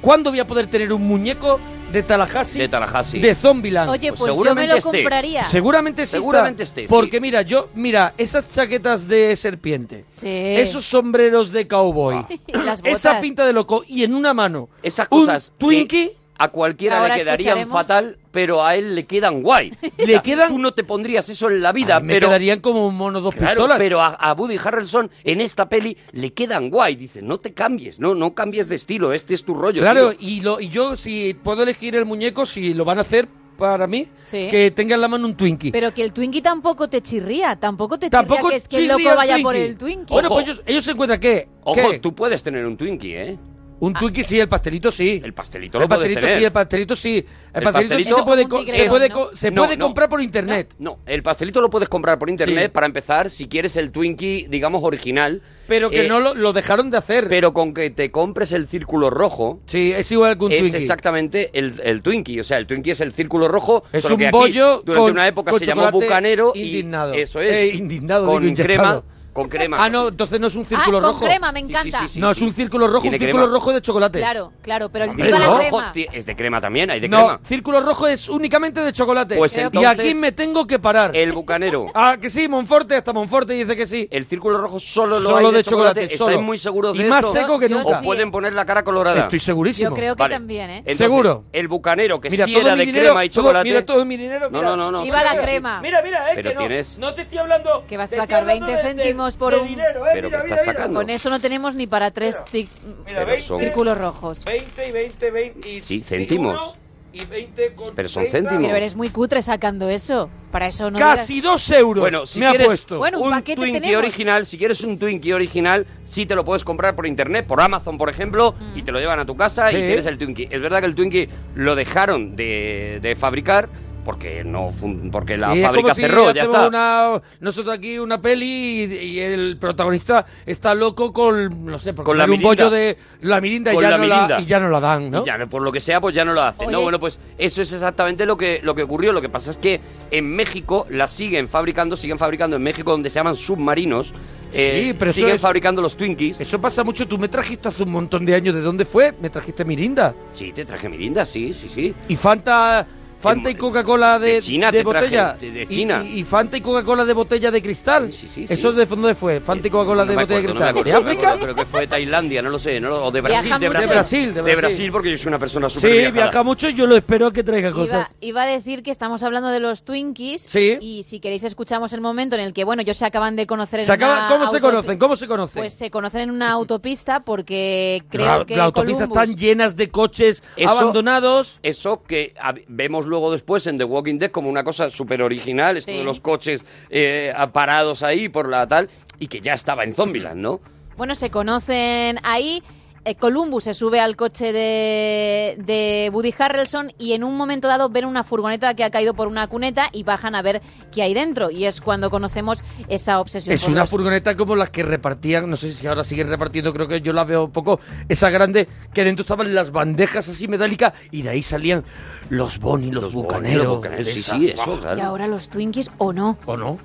Speaker 2: ¿Cuándo voy a poder tener un muñeco de Tallahassee?
Speaker 3: De Tallahassee.
Speaker 2: De Zombieland.
Speaker 1: Oye,
Speaker 3: Pues
Speaker 1: pues, yo me
Speaker 3: seguramente
Speaker 1: lo
Speaker 3: esté.
Speaker 1: compraría.
Speaker 2: Seguramente exista,
Speaker 3: Seguramente esté, sí.
Speaker 2: Porque mira, yo, mira, esas chaquetas de serpiente,
Speaker 1: Sí.
Speaker 2: esos sombreros de cowboy,
Speaker 1: Y las
Speaker 2: esa
Speaker 1: botas.
Speaker 2: pinta de loco y en una mano
Speaker 3: Esas
Speaker 2: un
Speaker 3: cosas. que
Speaker 2: Twinkie
Speaker 3: A cualquiera
Speaker 1: Ahora
Speaker 3: le quedarían
Speaker 1: escucharemos.
Speaker 3: fatal, pero a él le quedan guay.
Speaker 2: Le quedan-
Speaker 3: Tú no te pondrías eso en la vida,
Speaker 2: a mí me
Speaker 3: pero.
Speaker 2: quedarían como un mono dos
Speaker 3: Claro,
Speaker 2: pistolas.
Speaker 3: pero a, a Woody Harrelson en esta peli le quedan guay. Dice, no te cambies, no, no cambies de estilo, este es tu rollo.
Speaker 2: Claro,
Speaker 3: tío".
Speaker 2: y, lo, y yo si puedo elegir el muñeco, si lo van a hacer para mí,
Speaker 1: Sí.
Speaker 2: que tenga en la mano un Twinkie.
Speaker 1: Pero que el Twinkie tampoco te chirría, tampoco te
Speaker 2: Tampoco
Speaker 1: chirría que es que el loco
Speaker 2: el
Speaker 1: vaya por el Twinkie.
Speaker 2: Bueno,
Speaker 3: Ojo.
Speaker 2: pues ellos, ellos se encuentran que...
Speaker 3: Ojo,
Speaker 2: ¿qué?
Speaker 3: tú puedes tener un Twinkie, ¿eh?
Speaker 2: Un Twinkie sí, el pastelito sí.
Speaker 3: El pastelito
Speaker 2: El
Speaker 3: lo puedes
Speaker 2: pastelito
Speaker 3: tener.
Speaker 2: sí, el pastelito sí. El,
Speaker 3: El
Speaker 2: pastelito, sí se puede, se puede, se puede
Speaker 3: no.
Speaker 2: comprar por internet.
Speaker 3: No, el pastelito lo puedes comprar por internet
Speaker 2: Sí.
Speaker 3: para empezar si quieres el Twinkie, digamos, original.
Speaker 2: Pero que
Speaker 3: Eh,
Speaker 2: no lo, lo dejaron de hacer.
Speaker 3: Pero con que te compres el círculo rojo,
Speaker 2: sí, es igual que un
Speaker 3: es
Speaker 2: Twinkie.
Speaker 3: exactamente el, el Twinkie. O sea, el Twinkie es el círculo rojo.
Speaker 2: Es
Speaker 3: solo
Speaker 2: un
Speaker 3: que aquí,
Speaker 2: bollo
Speaker 3: Durante
Speaker 2: con-
Speaker 3: una época
Speaker 2: con
Speaker 3: se llamó bucanero. y-
Speaker 2: indignado.
Speaker 3: eso es.
Speaker 2: Eh, indignado,
Speaker 3: Con
Speaker 2: digo,
Speaker 3: crema.
Speaker 2: inyectado.
Speaker 3: Con crema.
Speaker 2: Ah, no, entonces no es un círculo
Speaker 1: ah, con
Speaker 2: rojo.
Speaker 1: crema, me
Speaker 3: Sí, sí,
Speaker 1: encanta.
Speaker 3: sí, sí.
Speaker 2: no, es un círculo rojo, un
Speaker 3: Tiene
Speaker 2: círculo
Speaker 3: crema.
Speaker 2: rojo de chocolate.
Speaker 1: Claro, claro, pero el
Speaker 3: Hombre,
Speaker 1: viva la
Speaker 3: rojo
Speaker 1: crema.
Speaker 3: ti- es de crema también, hay de
Speaker 2: no,
Speaker 3: crema.
Speaker 2: círculo rojo es únicamente de chocolate.
Speaker 3: Pues
Speaker 2: y
Speaker 3: entonces-
Speaker 2: aquí me tengo que parar.
Speaker 3: El bucanero.
Speaker 2: Ah, que sí, Monforte, hasta Monforte dice que sí.
Speaker 3: El círculo rojo solo lo
Speaker 2: Solo
Speaker 3: hay de,
Speaker 2: de chocolate,
Speaker 3: ¿Estáis
Speaker 2: solo.
Speaker 3: muy seguros
Speaker 2: Y
Speaker 3: de
Speaker 2: más
Speaker 3: esto?
Speaker 2: seco que
Speaker 1: Yo
Speaker 2: nunca.
Speaker 3: ¿O pueden poner la cara colorada?
Speaker 2: Estoy segurísimo.
Speaker 1: Yo creo que
Speaker 3: Vale.
Speaker 1: también, ¿eh?
Speaker 3: Entonces,
Speaker 2: Seguro.
Speaker 3: El bucanero, que
Speaker 2: Mira,
Speaker 3: sí
Speaker 2: todo
Speaker 3: era
Speaker 2: mi
Speaker 3: de
Speaker 2: dinero,
Speaker 3: crema y
Speaker 2: todo-
Speaker 3: chocolate.
Speaker 2: mira todo mi dinero.
Speaker 3: No,
Speaker 2: mira.
Speaker 3: no, no, no.
Speaker 1: Viva la crema.
Speaker 2: Mira, mira, eh,
Speaker 3: Pero
Speaker 2: que no,
Speaker 3: tienes-
Speaker 2: no te estoy hablando.
Speaker 1: Que vas a sacar
Speaker 2: hablando
Speaker 1: 20
Speaker 2: de-
Speaker 1: céntimos por
Speaker 2: de
Speaker 1: un-
Speaker 2: dinero, eh,
Speaker 3: Pero
Speaker 2: mira,
Speaker 3: que
Speaker 2: mira,
Speaker 3: estás
Speaker 2: mira.
Speaker 3: sacando.
Speaker 1: Con eso no tenemos ni para tres tic-
Speaker 2: Mira,
Speaker 3: Pero
Speaker 2: 20,
Speaker 3: son-
Speaker 1: círculos rojos.
Speaker 2: 20 y 20, 20 y
Speaker 3: Sí,
Speaker 2: uno Y 20 con
Speaker 3: Pero son
Speaker 2: 30.
Speaker 3: céntimos.
Speaker 1: Pero eres muy cutre sacando eso. Para eso no
Speaker 2: Casi dos euros
Speaker 3: Bueno, si
Speaker 2: me ha puesto.
Speaker 1: Bueno, un
Speaker 3: un Twinkie
Speaker 1: tenemos.
Speaker 3: original, si quieres un Twinkie original, sí te lo puedes comprar por internet, por Amazon, por ejemplo,
Speaker 1: Mm.
Speaker 3: y te lo llevan a tu casa
Speaker 2: Sí.
Speaker 3: y tienes el Twinkie. Es verdad que el Twinkie lo dejaron de, de fabricar porque no porque la
Speaker 2: Sí, es
Speaker 3: fábrica
Speaker 2: como si
Speaker 3: cerró, ya está.
Speaker 2: Una, nosotros aquí una peli y, y el protagonista está loco con, no sé, por
Speaker 3: Con la
Speaker 2: un bollo de la mirinda, y, ya
Speaker 3: la
Speaker 2: no
Speaker 3: mirinda.
Speaker 2: La, y ya no la dan, ¿no?
Speaker 3: Ya, por lo que sea, pues ya no lo hacen. No, bueno, pues eso es exactamente lo que, lo que ocurrió. Lo que pasa es que en México la siguen fabricando, siguen fabricando en México donde se llaman submarinos. eh,
Speaker 2: Sí, pero eso
Speaker 3: siguen
Speaker 2: es-
Speaker 3: fabricando los Twinkies.
Speaker 2: Eso pasa mucho. Tú me trajiste hace un montón de años. ¿De dónde fue? Me trajiste mirinda.
Speaker 3: Sí, te traje mirinda, sí, sí, sí.
Speaker 2: Y Fanta... Fanta y Coca-Cola de,
Speaker 3: de China
Speaker 2: de
Speaker 3: te
Speaker 2: botella.
Speaker 3: de- de
Speaker 2: Y-
Speaker 3: China.
Speaker 2: Y, y Fanta y Coca-Cola de botella de cristal.
Speaker 3: Sí, sí, sí,
Speaker 2: ¿Eso de dónde fue? Fanta y Coca-Cola
Speaker 3: No
Speaker 2: de botella de
Speaker 3: acuerdo, no me
Speaker 2: cristal. ¿De
Speaker 3: acuerdo, no me
Speaker 2: África?
Speaker 3: acuerdo, Creo que fue de Tailandia, no lo sé, no lo- o de Brasil, de. Brasil.
Speaker 2: De Brasil, de Brasil.
Speaker 3: porque yo soy una persona súper
Speaker 2: Sí,
Speaker 3: viajada.
Speaker 2: viaja mucho y yo lo espero a que traiga
Speaker 1: Iba,
Speaker 2: cosas.
Speaker 1: iba a decir que estamos hablando de los Twinkies.
Speaker 2: Sí.
Speaker 1: Y si queréis escuchamos el momento en el que, bueno, ellos se acaban de conocer en
Speaker 2: Se acaba-
Speaker 1: una
Speaker 2: ¿Cómo se conocen? ¿Cómo se conocen?
Speaker 1: Pues se conocen en una autopista porque creo
Speaker 2: La-
Speaker 1: que
Speaker 2: las autopistas
Speaker 1: Columbus-
Speaker 2: están llenas de coches
Speaker 3: Eso-
Speaker 2: abandonados.
Speaker 3: Eso que vemos luego después en The Walking Dead como una cosa súper original, esto
Speaker 1: Sí.
Speaker 3: de los coches eh, parados ahí por la tal, y que ya estaba en Zombieland, ¿no?
Speaker 1: Bueno, se conocen ahí. Eh, Columbus se sube al coche de, de Woody Harrelson y en un momento dado ven una furgoneta que ha caído por una cuneta y bajan a ver qué hay dentro. Y es cuando conocemos esa obsesión.
Speaker 2: Es
Speaker 1: por
Speaker 2: una
Speaker 1: los-
Speaker 2: furgoneta como las que repartían, no sé si ahora siguen repartiendo, creo que yo la veo un poco, esa grande, que dentro estaban las bandejas así metálicas y de ahí salían los Bonnie, los,
Speaker 3: Los
Speaker 2: bucaneros.
Speaker 3: Los bucaneros, sí, sí, eso,
Speaker 1: Y
Speaker 3: claro.
Speaker 1: ahora los Twinkies o no.
Speaker 2: ¿O no?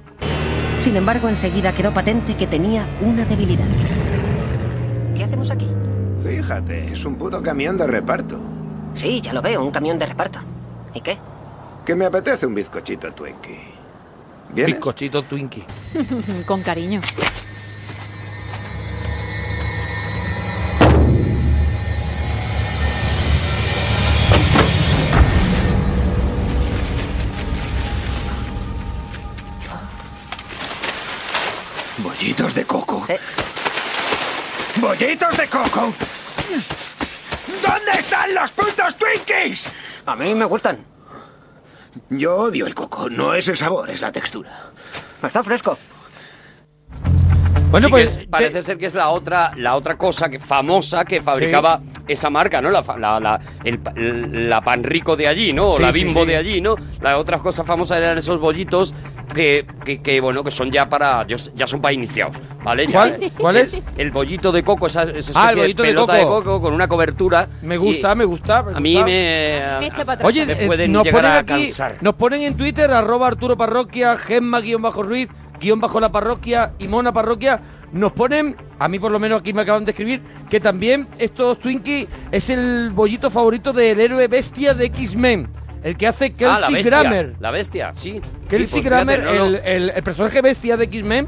Speaker 4: Sin embargo, enseguida quedó patente que tenía una debilidad. ¿Qué hacemos aquí?
Speaker 5: Fíjate, es un puto camión de reparto.
Speaker 4: Sí, ya lo veo, un camión de reparto. ¿Y qué?
Speaker 5: Que me apetece un bizcochito Twinkie. ¿Vienes?
Speaker 2: Bizcochito Twinkie.
Speaker 1: Con cariño.
Speaker 5: Bollitos de coco.
Speaker 4: Sí.
Speaker 5: ¡Bollitos de coco! ¿Dónde están los putos Twinkies?
Speaker 4: A mí me gustan.
Speaker 5: Yo odio el coco. No es el sabor, es la textura.
Speaker 4: Está fresco.
Speaker 2: Bueno,
Speaker 3: Sí
Speaker 2: pues...
Speaker 3: parece ser que es la otra, la otra cosa que, famosa que fabricaba esa marca, ¿no? La, fa- la, la, el, pa- la pan rico de allí, ¿no? O
Speaker 2: Sí,
Speaker 3: la bimbo
Speaker 2: sí.
Speaker 3: de allí, ¿no? Las otras cosas famosas eran esos bollitos que, que, que, bueno, que son ya para, ya son para iniciados, ¿vale? Ya-
Speaker 2: ¿Cuál? ¿Cuál es?
Speaker 3: El bollito de coco, esa, esa
Speaker 2: Ah, el bollito de
Speaker 3: pelota
Speaker 2: coco.
Speaker 3: con una cobertura.
Speaker 2: Me gusta,
Speaker 3: Y
Speaker 2: me gusta. me
Speaker 3: A mí
Speaker 2: gusta.
Speaker 3: me...
Speaker 2: Oye,
Speaker 3: me
Speaker 2: eh,
Speaker 3: pueden
Speaker 2: nos ponen
Speaker 3: a
Speaker 2: aquí,
Speaker 3: cansar.
Speaker 2: nos ponen en Twitter arroba Arturo Parroquia, Gemma guion bajo la parroquia y Mona Parroquia, nos ponen, a mí por lo menos aquí me acaban de escribir, que también estos Twinkies es el bollito favorito del héroe bestia de X-Men, el que hace Kelsey
Speaker 3: ah, la bestia,
Speaker 2: Grammer.
Speaker 3: La bestia, sí.
Speaker 2: Kelsey
Speaker 3: Sí, pues
Speaker 2: Grammer,
Speaker 3: fíjate, no, no.
Speaker 2: el, el- el personaje bestia de X-Men,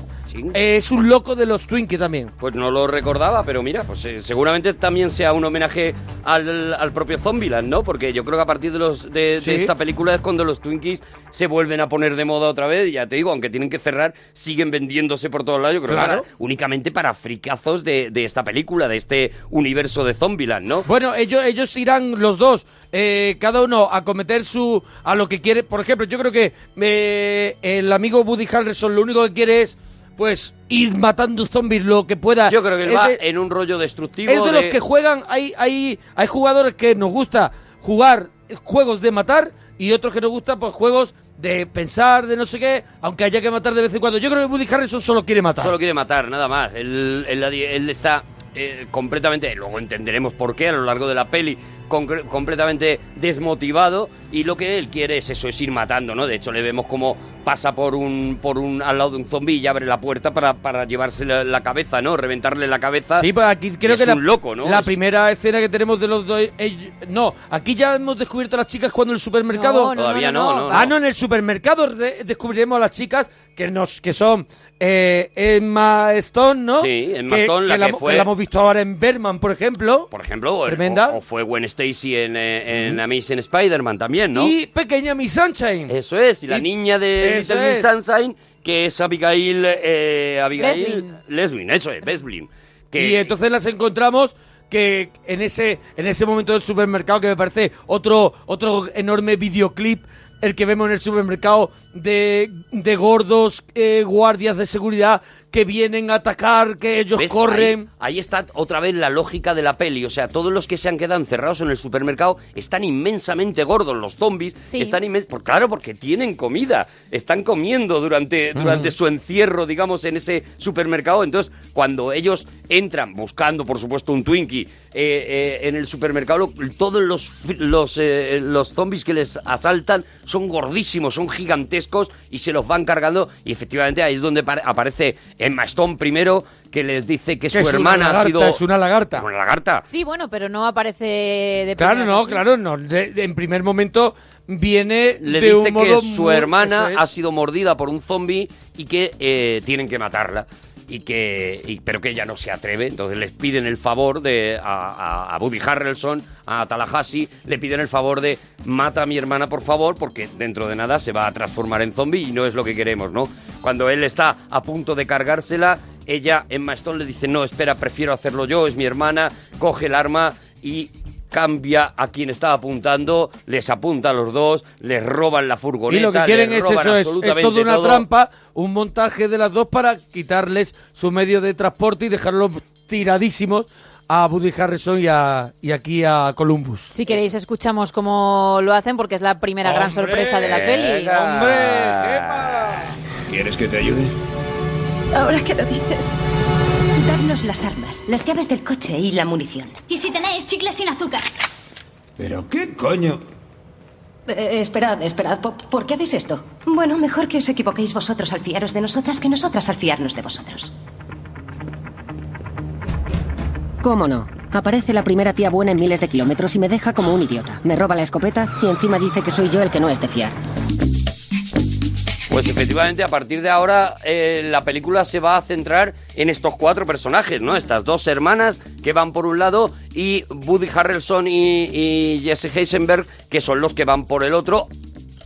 Speaker 2: Es un loco de los Twinkies también.
Speaker 3: Pues no lo recordaba, pero mira, pues eh, seguramente también sea un homenaje al, al propio Zombieland, ¿no? Porque yo creo que a partir de, los, de, esta película es cuando los Twinkies se vuelven a poner de moda otra vez. Y ya te digo, aunque tienen que cerrar, siguen vendiéndose por todos lados. Yo creo que
Speaker 2: Claro.
Speaker 3: únicamente para fricazos de, de esta película, de este universo de Zombieland, ¿no?
Speaker 2: Bueno, ellos, ellos irán los dos, eh, cada uno a cometer su. a lo que quiere. Por ejemplo, yo creo que eh, el amigo Woody Harrelson lo único que quiere es, pues, ir matando zombies lo que pueda.
Speaker 3: Yo creo que él va
Speaker 2: de-
Speaker 3: en un rollo destructivo.
Speaker 2: es de los que juegan. Hay, hay, hay jugadores que nos gusta jugar juegos de matar y otros que nos gusta, pues, juegos de pensar, de no sé qué, aunque haya que matar de vez en cuando. Yo creo que Woody Harrelson solo quiere matar.
Speaker 3: Solo quiere matar, nada más. Él, él- él está eh, completamente, luego entenderemos por qué a lo largo de la peli, completamente desmotivado y lo que él quiere es eso, es ir matando, ¿no? De hecho le vemos como pasa por un, por un, al lado de un zombie y abre la puerta para, para llevarse la, la cabeza, ¿no? Reventarle la cabeza.
Speaker 2: Sí, pues aquí creo que
Speaker 3: es
Speaker 2: la,
Speaker 3: un loco, ¿no?
Speaker 2: la
Speaker 3: Es-
Speaker 2: primera escena que tenemos de los dos... no, aquí ya hemos descubierto a las chicas cuando en el supermercado...
Speaker 1: No, no,
Speaker 3: Todavía no, no, no.
Speaker 2: Ah, no, en el supermercado de- descubriremos a las chicas que nos que son eh, Emma Stone, ¿no?
Speaker 3: Sí, Emma Stone, la que
Speaker 2: la hemos visto ahora en Berman, por ejemplo.
Speaker 3: Por ejemplo, o-
Speaker 2: Tremenda.
Speaker 3: O, o fue Gwen Stacy en, eh, en Amazing Spider-Man también, ¿no?
Speaker 2: Y pequeña Miss Sunshine.
Speaker 3: Eso es, y la
Speaker 2: Y-
Speaker 3: niña de
Speaker 2: eso
Speaker 3: Little Miss. Sunshine, que es Abigail, eh, Abigail. Lesbin, eso es, Breslin. Que,
Speaker 2: Y entonces las encontramos que en ese en ese momento del supermercado que me parece otro otro enorme videoclip el que vemos en el supermercado de, de gordos eh, guardias de seguridad que vienen a atacar, que ellos
Speaker 3: ¿ves?
Speaker 2: corren.
Speaker 3: Ahí, ahí está otra vez la lógica de la peli. O sea, todos los que se han quedado encerrados en el supermercado están inmensamente gordos. Los zombies
Speaker 1: Sí.
Speaker 3: están inmensamente... Por, claro, porque tienen comida. Están comiendo durante, durante su encierro, digamos, en ese supermercado. Entonces, cuando ellos entran buscando, por supuesto, un Twinkie eh, eh, en el supermercado, todos los, los, eh, los zombies que les asaltan son gordísimos, son gigantescos y se los van cargando. Y efectivamente ahí es donde pare- aparece Emma Stone primero, que les dice que,
Speaker 2: Que
Speaker 3: su hermana
Speaker 2: lagarta,
Speaker 3: ha sido...
Speaker 2: es una lagarta.
Speaker 3: Una lagarta.
Speaker 1: Sí, bueno, pero no aparece de
Speaker 2: Claro, no,
Speaker 1: así.
Speaker 2: claro, no. De- de- en primer momento viene
Speaker 3: Le
Speaker 2: de
Speaker 3: dice
Speaker 2: un
Speaker 3: que su
Speaker 2: muy-
Speaker 3: hermana
Speaker 2: es.
Speaker 3: ha sido mordida por un zombie y que eh, tienen que matarla. Y que, y- pero que ella no se atreve, entonces les piden el favor de a, a, a Harrelson, a Tallahassee, le piden el favor de mata a mi hermana por favor, porque dentro de nada se va a transformar en zombie y no es lo que queremos, ¿no? Cuando él está a punto de cargársela, ella, Emma Stone, le dice, no, espera, prefiero hacerlo yo, es mi hermana, coge el arma y cambia a quien está apuntando, les apunta a los dos, les roban la furgoneta,
Speaker 2: Y lo que quieren es eso, es, es toda una
Speaker 3: todo.
Speaker 2: trampa, un montaje de las dos para quitarles su medio de transporte y dejarlos tiradísimos a Woody Harrison y, a, y aquí a Columbus.
Speaker 1: Si queréis escuchamos cómo lo hacen porque es la primera gran sorpresa de la peli.
Speaker 2: ¡Hombre! Gemma!
Speaker 5: ¿Quieres que te ayude?
Speaker 6: Ahora que lo dices. Darnos las armas, las llaves del coche y la munición.
Speaker 7: ¿Y si tenéis chicles sin azúcar?
Speaker 5: ¿Pero qué coño?
Speaker 4: Eh, esperad, esperad. ¿Por, por qué hacéis esto?
Speaker 6: Bueno, mejor que os equivoquéis vosotros al fiaros de nosotras que nosotras al fiarnos de vosotros.
Speaker 4: ¿Cómo no? Aparece la primera tía buena en miles de kilómetros y me deja como un idiota. Me roba la escopeta y encima dice que soy yo el que no es de fiar.
Speaker 3: Pues efectivamente, a partir de ahora eh, la película se va a centrar en estos cuatro personajes, ¿no? Estas dos hermanas que van por un lado y Woody Harrelson y, y Jesse Heisenberg que son los que van por el otro.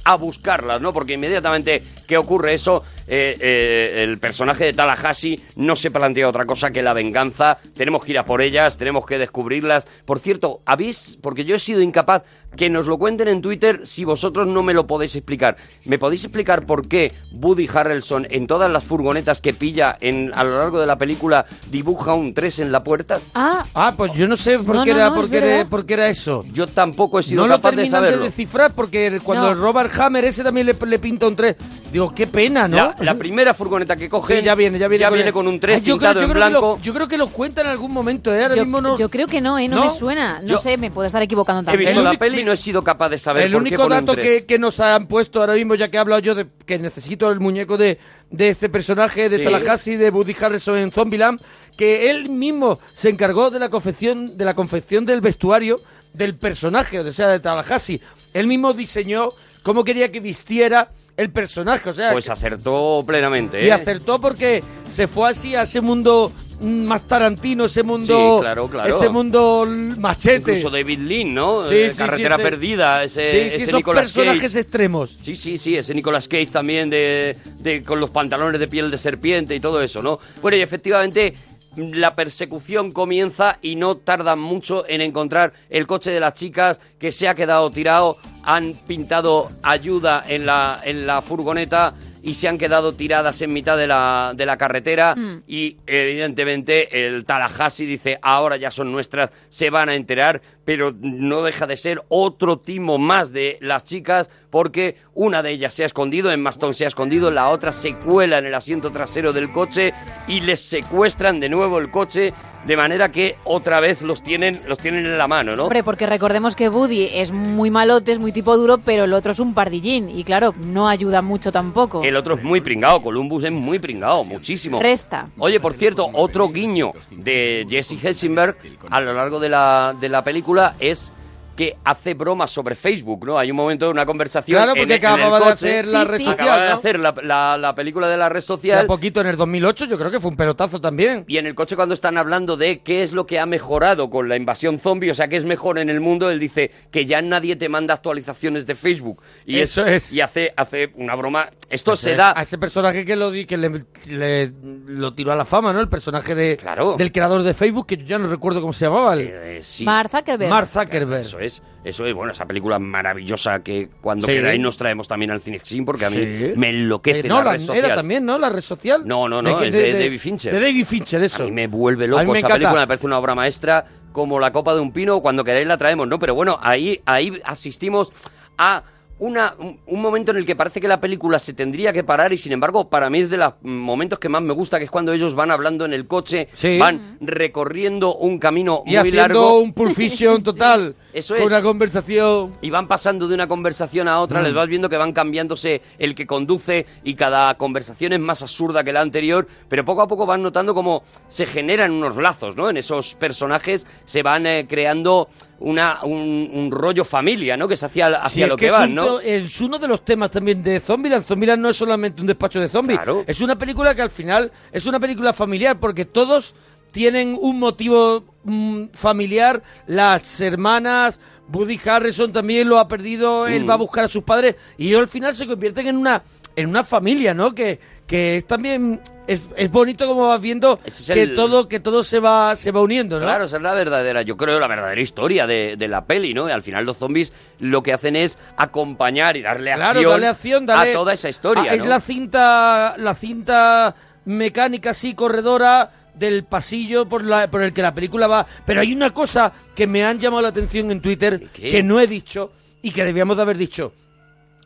Speaker 3: a buscarlas, ¿no? Porque inmediatamente que ocurre eso, eh, eh, el personaje de Tallahassee no se plantea otra cosa que la venganza. Tenemos que ir a por ellas, tenemos que descubrirlas. Por cierto, ¿habéis? Porque yo he sido incapaz que nos lo cuenten en Twitter si vosotros no me lo podéis explicar. ¿Me podéis explicar por qué Woody Harrelson en todas las furgonetas que pilla en, a lo largo de la película dibuja un 3 en la puerta?
Speaker 1: Ah,
Speaker 2: Ah, pues yo no sé por,
Speaker 1: No,
Speaker 2: qué,
Speaker 1: no,
Speaker 2: era,
Speaker 1: no,
Speaker 2: por, qué era,
Speaker 1: verdad.
Speaker 2: por qué era eso.
Speaker 3: Yo tampoco he sido
Speaker 2: No lo
Speaker 3: capaz de
Speaker 2: terminan de,
Speaker 3: saberlo.
Speaker 2: descifrar porque cuando
Speaker 3: No.
Speaker 2: el Robert Hammer ese también le, le pinta un 3. Digo, qué pena, ¿no?
Speaker 3: La, la primera furgoneta que coge
Speaker 2: Sí, ya viene, ya viene,
Speaker 3: viene
Speaker 2: el-
Speaker 3: con un 3
Speaker 2: Ay, yo
Speaker 3: pintado
Speaker 2: creo, yo
Speaker 3: en
Speaker 2: creo que
Speaker 3: blanco.
Speaker 2: lo- yo creo que lo cuenta en algún momento, ¿eh? Ahora
Speaker 1: yo,
Speaker 2: mismo no.
Speaker 1: yo creo que no, ¿eh? No,
Speaker 2: ¿No?
Speaker 1: me suena. No
Speaker 3: Yo-
Speaker 1: sé, me puedo estar equivocando
Speaker 3: He
Speaker 1: también.
Speaker 3: visto
Speaker 2: El
Speaker 3: la peli y no he sido capaz de saber
Speaker 2: el
Speaker 3: por
Speaker 2: único
Speaker 3: qué pone un
Speaker 2: dato
Speaker 3: 3.
Speaker 2: que, que nos han puesto ahora mismo, ya que he hablado yo de que necesito el muñeco de, de este personaje de
Speaker 3: Sí.
Speaker 2: Tallahassee, de Woody Harrelson en Zombieland, que él mismo se encargó de la confección, de la confección del vestuario del personaje, o sea, de Tallahassee. Él mismo diseñó cómo quería que vistiera el personaje, o sea,
Speaker 3: Pues acertó plenamente,
Speaker 2: y
Speaker 3: ¿eh?
Speaker 2: acertó porque se fue así a ese mundo mm, más tarantino, ese mundo,
Speaker 3: Sí, claro, claro.
Speaker 2: ese mundo machete.
Speaker 3: Incluso David Lean, ¿no?
Speaker 2: Sí,
Speaker 3: Eh,
Speaker 2: sí,
Speaker 3: Carretera Perdida, ese, ese Nicolas
Speaker 2: personajes
Speaker 3: Cage.
Speaker 2: extremos.
Speaker 3: Sí, sí, sí, ese Nicolas Cage también de, de- con los pantalones de piel de serpiente y todo eso, ¿no? Bueno, y efectivamente la persecución comienza y no tardan mucho en encontrar el coche de las chicas que se ha quedado tirado, han pintado ayuda en la, en la furgoneta y se han quedado tiradas en mitad de la, de la carretera
Speaker 1: Mm.
Speaker 3: y evidentemente el Tallahassee dice ahora ya son nuestras, se van a enterar, pero no deja de ser otro timo más de las chicas porque una de ellas se ha escondido, en Maston se ha escondido, la otra se cuela en el asiento trasero del coche y les secuestran de nuevo el coche de manera que otra vez los tienen, los tienen en la mano, ¿no?
Speaker 1: Hombre, porque recordemos que Woody es muy malote, es muy tipo duro, pero el otro es un pardillín. Y claro, no ayuda mucho tampoco.
Speaker 3: El otro es muy pringado, Columbus es muy pringado, muchísimo.
Speaker 1: Resta.
Speaker 3: Oye, por cierto, otro guiño de Jesse Hessenberg a lo largo de la, de la película es que hace bromas sobre Facebook, ¿no? Hay un momento de una conversación
Speaker 2: Claro,
Speaker 3: en
Speaker 2: porque
Speaker 3: en el
Speaker 2: acababa de hacer la
Speaker 1: Sí,
Speaker 2: red
Speaker 1: sí.
Speaker 2: social,
Speaker 3: Acaba de hacer la, la- la película de la red
Speaker 2: Hace
Speaker 3: social
Speaker 2: poquito, en el 2008, yo creo que fue un pelotazo también.
Speaker 3: y en el coche cuando están hablando de qué es lo que ha mejorado con la invasión zombie, o sea, qué es mejor en el mundo, él dice que ya nadie te manda actualizaciones de Facebook. Y
Speaker 2: Eso es.
Speaker 3: Y hace, hace una broma. Esto
Speaker 2: Ese
Speaker 3: se da...
Speaker 2: A ese personaje que lo di, que le, le- lo tiró a la fama, ¿no? El personaje de,
Speaker 3: Claro.
Speaker 2: del creador de Facebook, que yo ya no recuerdo cómo se llamaba. el-
Speaker 3: Eh, sí.
Speaker 1: Mark Zuckerberg.
Speaker 2: Mark Zuckerberg.
Speaker 3: Eso es, eso es, bueno, esa película maravillosa que cuando
Speaker 2: Sí.
Speaker 3: queráis nos traemos también al Cinexin porque a mí
Speaker 2: Sí.
Speaker 3: me enloquece
Speaker 2: Eh,
Speaker 3: la
Speaker 2: Nolan
Speaker 3: red social.
Speaker 2: era también, ¿no? La red social.
Speaker 3: No, no, no,
Speaker 2: qué-
Speaker 3: es de David Fincher.
Speaker 2: De David Fincher, eso.
Speaker 3: A mí me vuelve
Speaker 2: A
Speaker 3: loco
Speaker 2: mí me
Speaker 3: esa
Speaker 2: encanta.
Speaker 3: película, me parece una obra maestra como la copa de un pino, cuando queráis la traemos, ¿no? Pero bueno, ahí, ahí asistimos a una, un, un momento en el que parece que la película se tendría que parar y sin embargo para mí es de los momentos que más me gusta, que es cuando ellos van hablando en el coche,
Speaker 2: Sí.
Speaker 3: van recorriendo un camino
Speaker 2: Y
Speaker 3: muy
Speaker 2: haciendo
Speaker 3: largo.
Speaker 2: un Pulp Fiction total.
Speaker 3: eso
Speaker 2: Con
Speaker 3: es.
Speaker 2: una conversación.
Speaker 3: y van pasando de una conversación a otra,
Speaker 2: Mm.
Speaker 3: les vas viendo que van cambiándose el que conduce y cada conversación es más absurda que la anterior, pero poco a poco van notando cómo se generan unos lazos, ¿no? En esos personajes se van eh, creando una, un, un rollo familia, ¿no? Que se hacia, hacia
Speaker 2: Sí, es
Speaker 3: lo
Speaker 2: que
Speaker 3: van, ¿no?
Speaker 2: es uno de los temas también de Zombieland. Zombieland no es solamente un despacho de zombies.
Speaker 3: Claro.
Speaker 2: Es una película que al final es una película familiar porque todos tienen un motivo mm, familiar. Las hermanas, Woody Harrison también lo ha perdido. Él
Speaker 3: Mm.
Speaker 2: va a buscar a sus padres y ellos al final se convierten en una en una familia, ¿no? Que, que es también es, es bonito como vas viendo
Speaker 3: es
Speaker 2: que
Speaker 3: el-
Speaker 2: todo que todo se va se va uniendo, ¿no?
Speaker 3: Claro, esa es la verdadera, yo creo, la verdadera historia de, de la peli, ¿no? Y al final los zombies lo que hacen es acompañar y darle
Speaker 2: Claro,
Speaker 3: acción,
Speaker 2: dale acción, dale
Speaker 3: a toda esa historia,
Speaker 2: Ah, Es la cinta, la cinta mecánica así corredora del pasillo por, la, por el que la película va. Pero hay una cosa que me han llamado la atención en Twitter que no he dicho y que debíamos de haber dicho.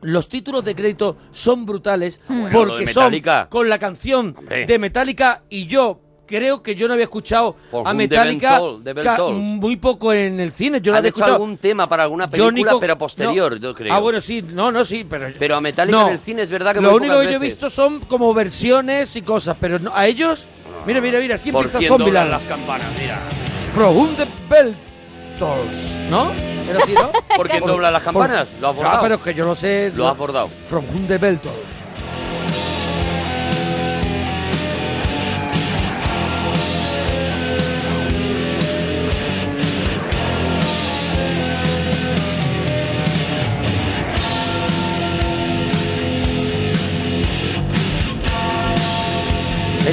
Speaker 2: Los títulos de crédito son brutales
Speaker 3: bueno, lo
Speaker 2: porque son con la canción
Speaker 3: Hombre.
Speaker 2: de Metallica y yo creo que yo no había escuchado
Speaker 3: For
Speaker 2: a Metallica muy poco en el cine. Yo había
Speaker 3: hecho
Speaker 2: escuchado.
Speaker 3: algún tema para alguna película,
Speaker 2: Nico-
Speaker 3: pero posterior,
Speaker 2: no.
Speaker 3: yo creo.
Speaker 2: Ah, bueno, sí, no, no, sí, pero...
Speaker 3: Pero a Metallica
Speaker 2: No.
Speaker 3: en el cine es verdad que
Speaker 2: Lo único que yo he visto son como versiones y cosas, pero no- a ellos... Mira, mira, mira, así
Speaker 3: Por
Speaker 2: empieza Zombieland.
Speaker 3: las campanas, mira.
Speaker 2: From whom the ¿no? Era así, ¿no?
Speaker 3: ¿Por quién
Speaker 2: Por-
Speaker 3: dobla las
Speaker 2: por-
Speaker 3: campanas? Lo has
Speaker 2: Ah,
Speaker 3: bordado.
Speaker 2: pero es que yo no sé...
Speaker 3: Lo has bordado.
Speaker 2: From whom the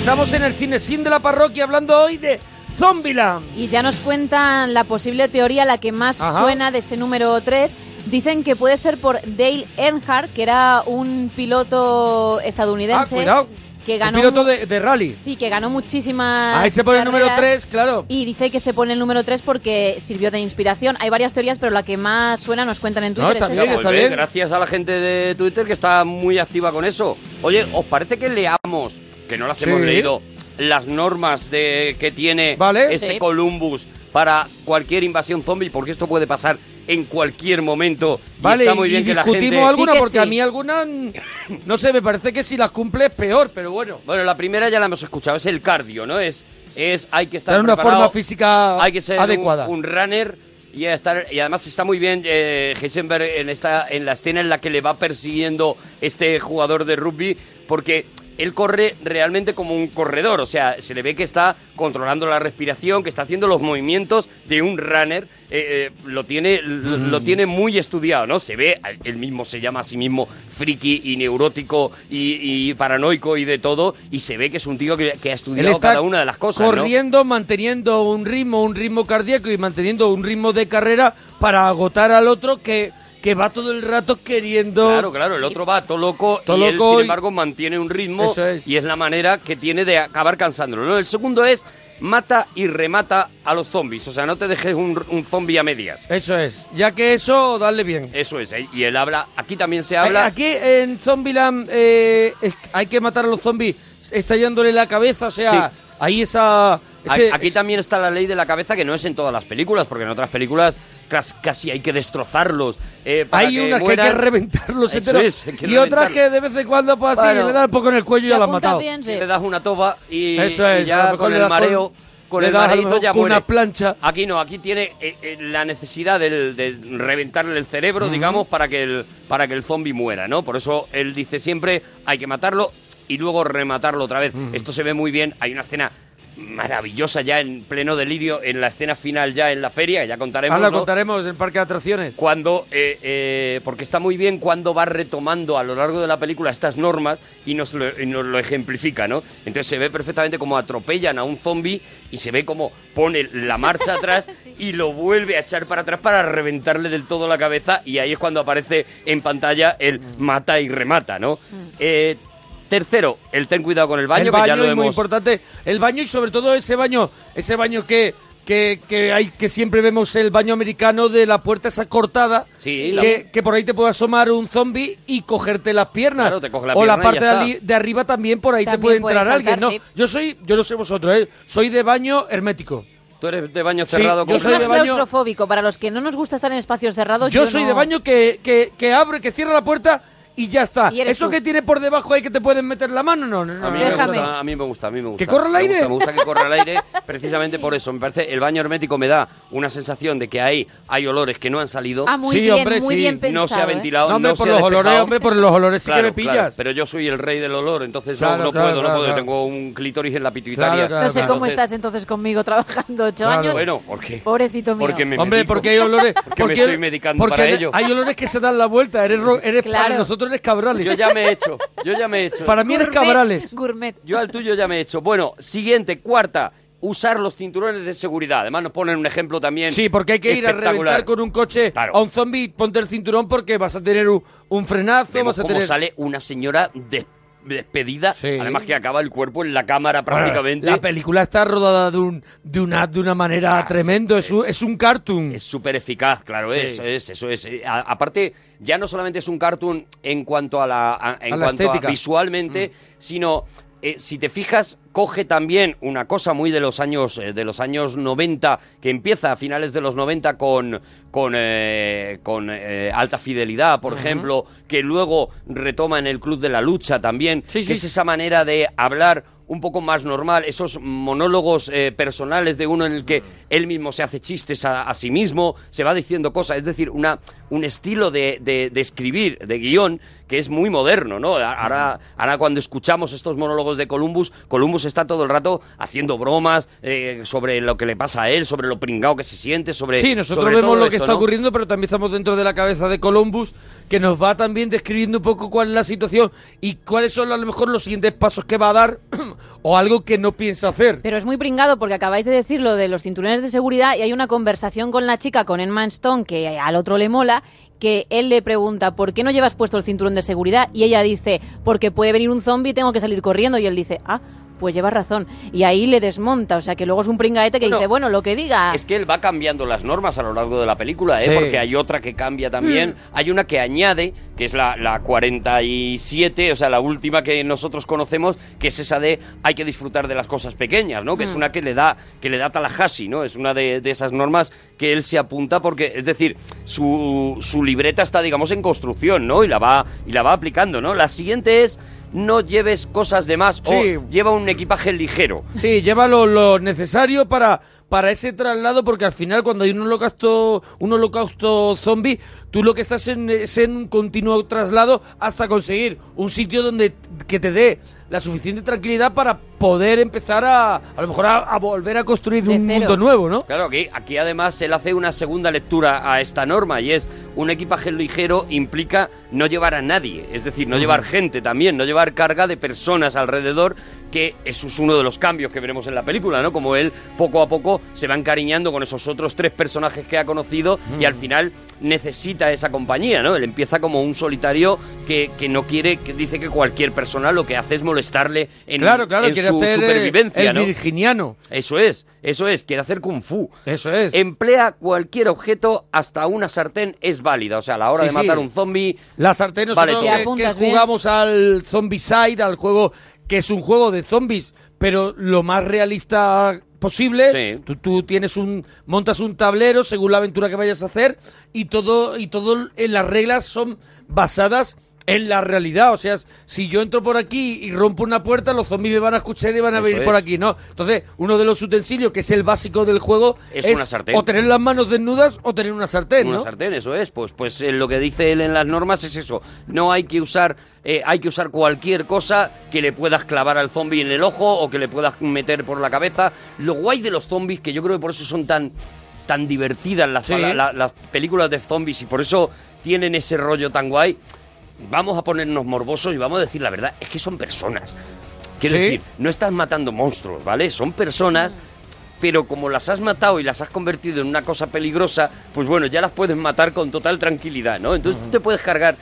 Speaker 2: Estamos en el cine sin de la parroquia hablando hoy de Zombieland.
Speaker 1: Y ya nos cuentan la posible teoría, la que más
Speaker 2: Ajá.
Speaker 1: suena de ese número 3. Dicen que puede ser por Dale Earnhardt, que era un piloto
Speaker 2: Ah,
Speaker 1: estadounidense
Speaker 2: cuidado.
Speaker 1: que
Speaker 2: Un
Speaker 1: ganó
Speaker 2: piloto de, de rally.
Speaker 1: Sí, que ganó muchísimas
Speaker 2: Ahí se pone el número
Speaker 1: carreras.
Speaker 2: 3, claro.
Speaker 1: Y dice que se pone el número 3 porque sirvió de inspiración. Hay varias teorías, pero la que más suena nos cuentan en Twitter es
Speaker 2: bien,
Speaker 1: esa.
Speaker 2: está
Speaker 3: bien. Gracias a la gente de Twitter que está muy activa con eso. Oye, ¿os parece que leamos, que no las
Speaker 2: Sí.
Speaker 3: hemos leído, las normas de que tiene
Speaker 2: Vale.
Speaker 3: este
Speaker 1: Sí.
Speaker 3: Columbus para cualquier invasión zombie? Porque esto puede pasar en cualquier momento. Y
Speaker 2: Vale,
Speaker 3: está muy
Speaker 2: y
Speaker 3: bien que la
Speaker 2: discutimos
Speaker 3: gente...
Speaker 2: alguna porque
Speaker 1: sí.
Speaker 2: a mí alguna, no sé, me parece que si las cumple es peor, pero bueno.
Speaker 3: Bueno, la primera ya la hemos escuchado, es el cardio, ¿no? Es, es hay que estar
Speaker 2: Tener una forma física
Speaker 3: hay que ser
Speaker 2: adecuada.
Speaker 3: Un, un runner y estar y además está muy bien eh, Heisenberg en esta en la escena en la que le va persiguiendo este jugador de rugby porque él corre realmente como un corredor, o sea, se le ve que está controlando la respiración, que está haciendo los movimientos de un runner, eh, eh, lo tiene lo, lo
Speaker 2: Mm.
Speaker 3: tiene muy estudiado, ¿no? Se ve, él mismo se llama a sí mismo friki y neurótico y, y paranoico y de todo, y se ve que es un tío que, que ha estudiado cada una de las cosas, ¿no?
Speaker 2: corriendo, manteniendo un ritmo, un ritmo cardíaco y manteniendo un ritmo de carrera para agotar al otro que, que va todo el rato queriendo...
Speaker 3: Claro, claro, el otro va todo loco
Speaker 2: Todo
Speaker 3: y él,
Speaker 2: loco
Speaker 3: sin
Speaker 2: y-
Speaker 3: embargo, mantiene un ritmo
Speaker 2: Eso es.
Speaker 3: y es la manera que tiene de acabar cansándolo. ¿no? El segundo es mata y remata a los zombies, o sea, no te dejes un, un zombie a medias.
Speaker 2: Eso es, ya que eso, dale bien.
Speaker 3: Eso es, ¿eh? y él habla, aquí también se habla...
Speaker 2: Aquí en Zombieland eh, es- hay que matar a los zombies estallándole la cabeza, o sea, ahí esa...
Speaker 3: A-
Speaker 2: ese-
Speaker 3: Aquí también está la ley de la cabeza que no es en todas las películas, porque en otras películas casi hay que destrozarlos. eh, para
Speaker 2: Hay unas que hay que reventarlos enteros
Speaker 3: es, hay que
Speaker 2: y otras que de vez en cuando pues así
Speaker 3: Bueno.
Speaker 2: le da un poco en el cuello y ya lo has matado.
Speaker 1: bien, sí.
Speaker 3: Le das una toba y,
Speaker 2: Eso es,
Speaker 3: y
Speaker 2: a lo
Speaker 3: ya con
Speaker 2: le
Speaker 3: el
Speaker 2: das con-
Speaker 3: mareo, con,
Speaker 2: le
Speaker 3: el
Speaker 2: das
Speaker 3: mareito ya
Speaker 2: con
Speaker 3: muere.
Speaker 2: una plancha.
Speaker 3: Aquí no, aquí tiene eh, eh, la necesidad del- de reventarle el cerebro, digamos, para que el para que el zombie muera, ¿no? Por eso él dice siempre hay que matarlo y luego rematarlo otra vez. Esto se ve muy bien. Hay una escena maravillosa ya en pleno delirio en la escena final ya en la feria, ya contaremos.
Speaker 2: Ahora
Speaker 3: ¿no?
Speaker 2: contaremos en el parque de atracciones.
Speaker 3: cuando eh, eh, porque está muy bien cuando va retomando a lo largo de la película estas normas y nos lo, y nos lo ejemplifica, ¿no? Entonces se ve perfectamente como atropellan a un zombie y se ve como pone la marcha atrás y lo vuelve a echar para atrás para reventarle del todo la cabeza y ahí es cuando aparece en pantalla el mata y remata, ¿no? Eh, tercero, el ten cuidado con el baño,
Speaker 2: el
Speaker 3: que ya
Speaker 2: baño
Speaker 3: lo
Speaker 2: es muy importante. El baño y sobre todo ese baño, ese baño que, que, que hay que siempre vemos el baño americano de la puerta esa cortada.
Speaker 3: Sí, la-
Speaker 2: que, que por ahí te puede asomar un zombie y cogerte las piernas.
Speaker 3: Claro, te coge la
Speaker 2: o la
Speaker 3: pierna y
Speaker 2: parte
Speaker 3: ya
Speaker 2: de,
Speaker 3: está.
Speaker 2: ali- de arriba también por ahí te
Speaker 1: También
Speaker 2: puede
Speaker 1: puede
Speaker 2: entrar alguien,
Speaker 1: saltar,
Speaker 2: ¿no?
Speaker 1: sí.
Speaker 2: Yo soy, yo no sé vosotros, ¿eh? soy de baño hermético.
Speaker 3: Tú eres de baño
Speaker 2: Sí,
Speaker 3: cerrado
Speaker 2: yo
Speaker 3: con
Speaker 1: Es
Speaker 2: soy de baño-
Speaker 1: claustrofóbico. Para los que no nos gusta estar en espacios cerrados,
Speaker 2: Yo,
Speaker 1: yo,
Speaker 2: soy
Speaker 1: no-
Speaker 2: de baño que, que, que abre, que cierra la puerta y ya está.
Speaker 1: Y
Speaker 2: Eso
Speaker 1: tú.
Speaker 2: que tiene por debajo ahí que te pueden meter la mano, no, no, no.
Speaker 3: A mí, me
Speaker 1: Déjame.
Speaker 3: gusta, a mí me gusta, a mí me gusta.
Speaker 2: ¿Que corra el
Speaker 3: Me
Speaker 2: aire?
Speaker 3: gusta, Me gusta, que corra el aire precisamente por eso. Me parece, el baño hermético me da una sensación de que ahí hay olores que no han salido.
Speaker 1: Ah, muy
Speaker 2: Sí,
Speaker 1: bien,
Speaker 2: hombre,
Speaker 1: muy
Speaker 2: sí.
Speaker 1: bien pensado.
Speaker 3: no se ha
Speaker 1: ¿eh?
Speaker 3: ventilado,
Speaker 2: No, hombre,
Speaker 3: no
Speaker 2: por
Speaker 3: se ha
Speaker 2: los olores, hombre, por los olores sí
Speaker 3: Claro,
Speaker 2: que me pillas.
Speaker 3: claro, pero yo soy el rey del olor, entonces no-
Speaker 2: Claro,
Speaker 3: no,
Speaker 2: claro,
Speaker 3: puedo, no puedo.
Speaker 2: claro.
Speaker 3: Tengo un clítoris en la pituitaria.
Speaker 2: Claro, claro,
Speaker 1: No sé cómo
Speaker 3: Entonces,
Speaker 1: estás entonces conmigo trabajando ocho
Speaker 2: Claro.
Speaker 1: años.
Speaker 3: Bueno, ¿por qué?
Speaker 1: Pobrecito mío.
Speaker 3: Porque me
Speaker 2: Hombre,
Speaker 3: medico.
Speaker 2: porque hay olores.
Speaker 3: Porque me estoy medicando para ello.
Speaker 2: Hay olores que se dan la vuelta. Eres, eres para
Speaker 1: Claro.
Speaker 2: Eres cabrales.
Speaker 3: Yo ya me he hecho, yo ya me he hecho.
Speaker 2: Para mí eres
Speaker 1: Gourmet,
Speaker 2: cabrales.
Speaker 1: Gourmet.
Speaker 3: Yo al tuyo ya me he hecho. Bueno, siguiente, cuarta. Usar los cinturones de seguridad. Además nos ponen un ejemplo también.
Speaker 2: Sí, porque hay que ir a reventar con un coche
Speaker 3: Claro.
Speaker 2: a un zombie. Ponte el cinturón porque vas a tener un, un frenazo.
Speaker 3: Vemos
Speaker 2: vas a
Speaker 3: cómo
Speaker 2: tener.
Speaker 3: sale una señora de- despedida.
Speaker 2: Sí.
Speaker 3: Además que acaba el cuerpo en la cámara prácticamente.
Speaker 2: La película está rodada de, un, de, una, de una manera
Speaker 3: Ah,
Speaker 2: tremendo. Es, un, es un cartoon.
Speaker 3: Es súper eficaz, claro,
Speaker 2: Sí.
Speaker 3: eso es, eso es. Eh, a- aparte, ya no solamente es un cartoon en cuanto a la, a- en
Speaker 2: A la
Speaker 3: cuanto
Speaker 2: estética. Mm.
Speaker 3: a visualmente, sino eh, si te fijas, coge también una cosa muy de los años eh, de los años 90, que empieza a finales de los 90 con con, eh, con alta fidelidad, por ejemplo, que luego retoma en el Club de la Lucha también,
Speaker 2: Sí,
Speaker 3: que
Speaker 2: sí.
Speaker 3: es esa manera de hablar un poco más normal, esos monólogos eh, personales de uno en el que él mismo se hace chistes a, a sí mismo, se va diciendo cosas, es decir, una, un estilo de, de- de escribir, de guion, que es muy moderno, ¿no? Ahora, ahora cuando escuchamos estos monólogos de Columbus, Columbus está todo el rato haciendo bromas eh, sobre lo que le pasa a él, sobre lo pringado que se siente, sobre...
Speaker 2: Sí, nosotros
Speaker 3: sobre
Speaker 2: vemos
Speaker 3: todo
Speaker 2: lo que está
Speaker 3: ¿no?
Speaker 2: ocurriendo, pero también estamos dentro de la cabeza de Columbus, que nos va también describiendo un poco cuál es la situación y cuáles son a lo mejor los siguientes pasos que va a dar o algo que no piensa hacer.
Speaker 1: Pero es muy pringado porque acabáis de decir lo de los cinturones de seguridad y hay una conversación con la chica, con Emma Stone, que al otro le mola, que él le pregunta, ¿por qué no llevas puesto el cinturón de seguridad? Y ella dice, porque puede venir un zombie y tengo que salir corriendo. Y él dice, ah, pues llevas razón. Y ahí le desmonta, o sea que luego es un pringaete que
Speaker 3: Bueno,
Speaker 1: dice, bueno, lo que diga.
Speaker 3: Es que él va cambiando las normas a lo largo de la película, ¿eh?
Speaker 2: Sí.
Speaker 3: porque hay otra que cambia también.
Speaker 1: Mm.
Speaker 3: Hay una que añade, que es la, la 47, o sea, la última que nosotros conocemos, que es esa de hay que disfrutar de las cosas pequeñas, ¿no? Que es
Speaker 1: Mm.
Speaker 3: una que le da que le da Tallahassee, ¿no? Es una de, de esas normas que él se apunta porque, es decir, su, su libreta está, digamos, en construcción, ¿no? Y la va, y la va aplicando, ¿no? La siguiente es no lleves cosas de más
Speaker 2: Sí.
Speaker 3: o lleva un equipaje ligero.
Speaker 2: Sí, lleva lo, lo necesario para, para ese traslado, porque al final cuando hay un holocausto, un holocausto zombie, tú lo que estás en, es en un continuo traslado hasta conseguir un sitio donde que te dé la suficiente tranquilidad para poder empezar a, a lo mejor a, a volver a construir
Speaker 1: De
Speaker 2: un
Speaker 1: cero.
Speaker 2: mundo nuevo, ¿no?
Speaker 3: Claro, aquí, aquí además él hace una segunda lectura a esta norma y es un equipaje ligero implica no llevar a nadie, es decir, no llevar gente también, no llevar carga de personas alrededor, que eso es uno de los cambios que veremos en la película, ¿no? Como él poco a poco se va encariñando con esos otros tres personajes que ha conocido y al final necesita esa compañía, ¿no? Él empieza como un solitario que, que no quiere, que dice que cualquier persona lo que hace es molestarle en,
Speaker 2: claro, claro,
Speaker 3: en
Speaker 2: quiere
Speaker 3: su
Speaker 2: hacer
Speaker 3: supervivencia,
Speaker 2: el
Speaker 3: ¿no?
Speaker 2: virginiano.
Speaker 3: Eso es, eso es, quiere hacer kung fu.
Speaker 2: Eso es.
Speaker 3: Emplea cualquier objeto, hasta una sartén es válida. O sea, a la hora
Speaker 2: Sí,
Speaker 3: de matar
Speaker 2: sí.
Speaker 3: un zombie.
Speaker 2: La sartén,
Speaker 3: Vale,
Speaker 2: nosotros
Speaker 3: sí.
Speaker 2: que- que,
Speaker 1: bien.
Speaker 2: jugamos al Zombicide, al juego que es un juego de zombies, pero lo más realista posible.
Speaker 3: Sí.
Speaker 2: Tú, tú tienes un montas un tablero según la aventura que vayas a hacer y todo y todo en las reglas son basadas en la realidad, o sea, si yo entro por aquí y rompo una puerta, los zombies me van a escuchar y van a
Speaker 3: Eso
Speaker 2: venir por aquí, ¿no? Entonces, uno de los utensilios que es el básico del juego
Speaker 3: Es una sartén.
Speaker 2: o tener las manos desnudas o tener una sartén,
Speaker 3: Una
Speaker 2: ¿no?
Speaker 3: sartén, eso es. Pues, pues eh, lo que dice él en las normas es eso. No hay que usar, eh, hay que usar cualquier cosa que le puedas clavar al zombie en el ojo o que le puedas meter por la cabeza. Lo guay de los zombies, que yo creo que por eso son tan, tan divertidas las,
Speaker 2: Sí.
Speaker 3: la- la- las películas de zombies y por eso tienen ese rollo tan guay. Vamos a ponernos morbosos y vamos a decir la verdad, es que son personas. Quiero
Speaker 2: Sí.
Speaker 3: decir, no estás matando monstruos, ¿vale? Son personas pero como las has matado y las has convertido en una cosa peligrosa, pues bueno, ya las puedes matar con total tranquilidad, ¿no? Entonces tú te puedes cargar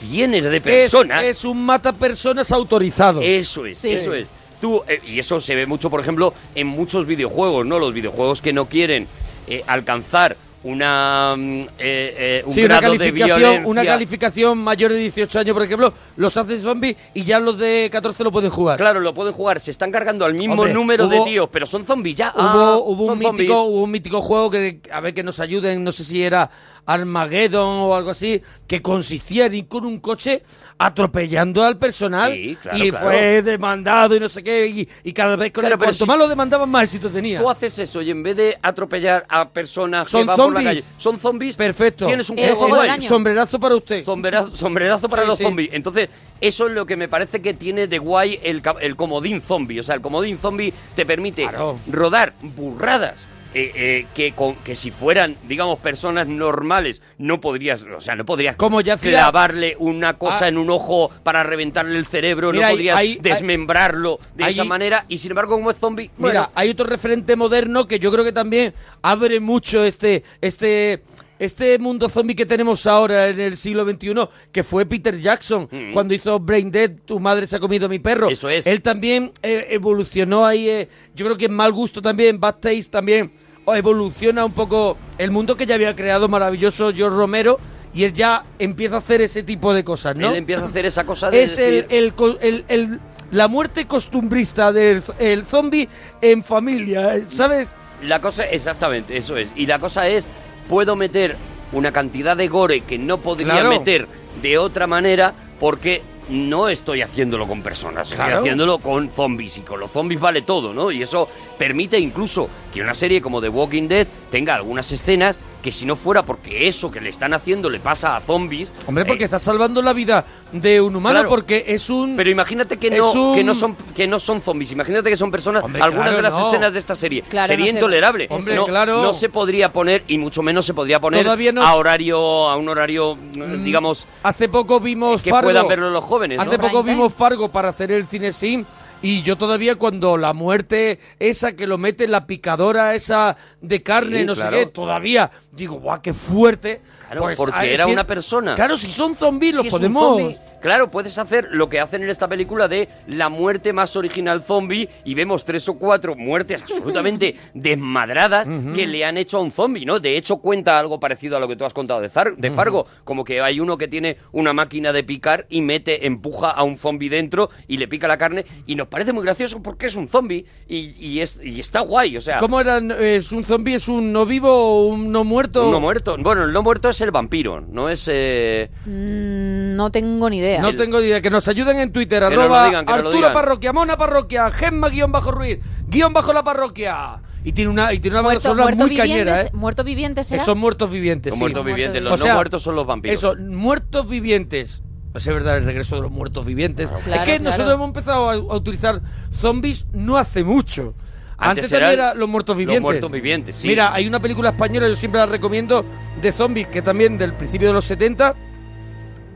Speaker 3: cientos de
Speaker 2: Es,
Speaker 3: personas.
Speaker 2: es un mata personas autorizado.
Speaker 3: Eso es,
Speaker 1: Sí.
Speaker 3: eso es. Tú, eh, y eso se ve mucho, por ejemplo, en muchos videojuegos, ¿no? Los videojuegos que no quieren eh, alcanzar una mm, eh, eh, un
Speaker 2: Sí, una
Speaker 3: de
Speaker 2: calificación,
Speaker 3: violencia.
Speaker 2: una calificación mayor de 18 años, por ejemplo, los hace zombies y ya los de 14 lo pueden jugar.
Speaker 3: Claro, lo pueden jugar, se están cargando al mismo
Speaker 2: Hombre,
Speaker 3: número de tíos, pero son zombies ya.
Speaker 2: Hubo,
Speaker 3: Ah,
Speaker 2: hubo,
Speaker 3: son
Speaker 2: un mítico, hubo un mítico juego que, a ver que nos ayuden, no sé si era Armageddon o algo así, que consistía en ir con un coche atropellando al personal
Speaker 3: Sí, claro,
Speaker 2: y
Speaker 3: claro.
Speaker 2: fue demandado y no sé qué, y, y cada vez con
Speaker 3: Claro,
Speaker 2: el,
Speaker 3: pero
Speaker 2: cuanto
Speaker 3: si-
Speaker 2: más lo demandaban, más éxito tenía.
Speaker 3: Tú haces eso y en vez de atropellar a personas
Speaker 2: Son
Speaker 3: que van por la
Speaker 2: zombies.
Speaker 3: calle, son zombies.
Speaker 2: Perfecto.
Speaker 3: Tienes un
Speaker 1: El
Speaker 3: juego
Speaker 1: juego
Speaker 3: guay.
Speaker 1: del año.
Speaker 2: Sombrerazo para usted.
Speaker 3: Sombrerazo, sombrerazo para
Speaker 2: Sí,
Speaker 3: los
Speaker 2: sí.
Speaker 3: zombies. Entonces, eso es lo que me parece que tiene de guay el, el comodín zombie. O sea, el comodín zombie te permite
Speaker 2: Claro.
Speaker 3: rodar burradas. Eh, eh, que, con, que si fueran, digamos, personas normales, no podrías, o sea, no podrías
Speaker 2: Como ya
Speaker 3: clavarle una cosa
Speaker 2: Ah.
Speaker 3: en un ojo para reventarle el cerebro,
Speaker 2: Mira,
Speaker 3: no podrías desmembrarlo de esa manera, y sin embargo, como es zombie,
Speaker 2: Mira,
Speaker 3: bueno,
Speaker 2: hay otro referente moderno que yo creo que también abre mucho este, este, este mundo zombie que tenemos ahora en el siglo XXI, que fue Peter Jackson,
Speaker 3: Mm.
Speaker 2: cuando hizo Brain Dead, tu madre se ha comido a mi perro.
Speaker 3: Eso es.
Speaker 2: Él también eh, evolucionó ahí, eh, yo creo que en mal gusto también, Bad Taste también, evoluciona un poco el mundo que ya había creado maravilloso George Romero, y él ya empieza a hacer ese tipo de cosas, ¿no?
Speaker 3: él empieza a hacer esa cosa de
Speaker 2: es el, el, el- el- la muerte costumbrista del el zombie en familia, ¿sabes?
Speaker 3: La cosa, exactamente, eso es. Y la cosa es, puedo meter una cantidad de gore que no podría
Speaker 2: Claro.
Speaker 3: meter de otra manera porque no estoy haciéndolo con personas, estoy haciéndolo con zombies y con los zombies vale todo, ¿no? Y eso permite incluso que una serie como The Walking Dead tenga algunas escenas que si no fuera porque eso que le están haciendo le pasa a zombies.
Speaker 2: Hombre, porque
Speaker 3: eh,
Speaker 2: está salvando la vida de un humano
Speaker 3: Claro.
Speaker 2: porque es un...
Speaker 3: Pero imagínate que no,
Speaker 2: un-
Speaker 3: que no son que no son zombies, imagínate que son personas.
Speaker 2: Hombre,
Speaker 3: algunas
Speaker 2: claro,
Speaker 3: de las
Speaker 2: no.
Speaker 3: escenas de esta serie
Speaker 1: Claro,
Speaker 3: sería
Speaker 1: no se-
Speaker 3: intolerable.
Speaker 2: Hombre,
Speaker 3: no,
Speaker 2: claro.
Speaker 3: no se podría poner y mucho menos se podría poner
Speaker 2: Todavía no-
Speaker 3: a horario a un horario
Speaker 2: Mm,
Speaker 3: digamos
Speaker 2: Hace poco vimos
Speaker 3: que
Speaker 2: Fargo.
Speaker 3: puedan verlo los jóvenes, ¿no?
Speaker 2: Hace poco vimos Fargo para hacer el cine sim y yo todavía cuando la muerte esa que lo mete en la picadora esa de carne,
Speaker 3: Sí,
Speaker 2: no
Speaker 3: claro.
Speaker 2: sé qué, todavía digo, guau, qué fuerte.
Speaker 3: Claro,
Speaker 2: Pues,
Speaker 3: porque
Speaker 2: a-
Speaker 3: era
Speaker 2: si-
Speaker 3: una persona.
Speaker 2: Claro, si son zombies los
Speaker 3: Si
Speaker 2: podemos...
Speaker 3: Claro, puedes hacer lo que hacen en esta película de la muerte más original zombie y vemos tres o cuatro muertes absolutamente desmadradas que le han hecho a un zombie, ¿no? De hecho, cuenta algo parecido a lo que tú has contado de, Zar- de Fargo, como que hay uno que tiene una máquina de picar y mete, empuja a un zombie dentro y le pica la carne y nos parece muy gracioso porque es un zombie y, y es, y está guay, o sea...
Speaker 2: ¿Cómo eran? ¿Es un zombie? ¿Es un no vivo o un no muerto?
Speaker 3: Un no muerto. Bueno, el no muerto es el vampiro, no es... eh,
Speaker 1: Mm, no tengo ni idea.
Speaker 2: No tengo ni idea. Que nos ayuden en Twitter.
Speaker 3: Que nos lo
Speaker 2: arroba
Speaker 3: digan, que nos lo
Speaker 2: Arturo
Speaker 3: digan.
Speaker 2: Parroquia, Mona Parroquia, Gemma guion bajo Ruiz, guion bajo la parroquia. Y tiene una, y tiene una banda
Speaker 1: Muerto,
Speaker 2: sonora muy cañera,
Speaker 1: vivientes,
Speaker 2: ¿eh?
Speaker 1: muerto vivientes será?
Speaker 2: Son muertos vivientes, sí.
Speaker 3: muertos vivientes, los
Speaker 2: O
Speaker 3: no
Speaker 2: sea,
Speaker 3: muertos son los vampiros.
Speaker 2: Eso, muertos vivientes. Pues es verdad, el regreso de los muertos vivientes.
Speaker 1: Claro,
Speaker 2: es que
Speaker 1: claro.
Speaker 2: nosotros hemos empezado a, a utilizar zombies no hace mucho.
Speaker 3: Antes
Speaker 2: Antes,
Speaker 3: eran
Speaker 2: era los muertos
Speaker 3: los
Speaker 2: vivientes.
Speaker 3: muertos vivientes, sí.
Speaker 2: Mira, hay una película española, yo siempre la recomiendo, de zombies, que también del principio de los 70,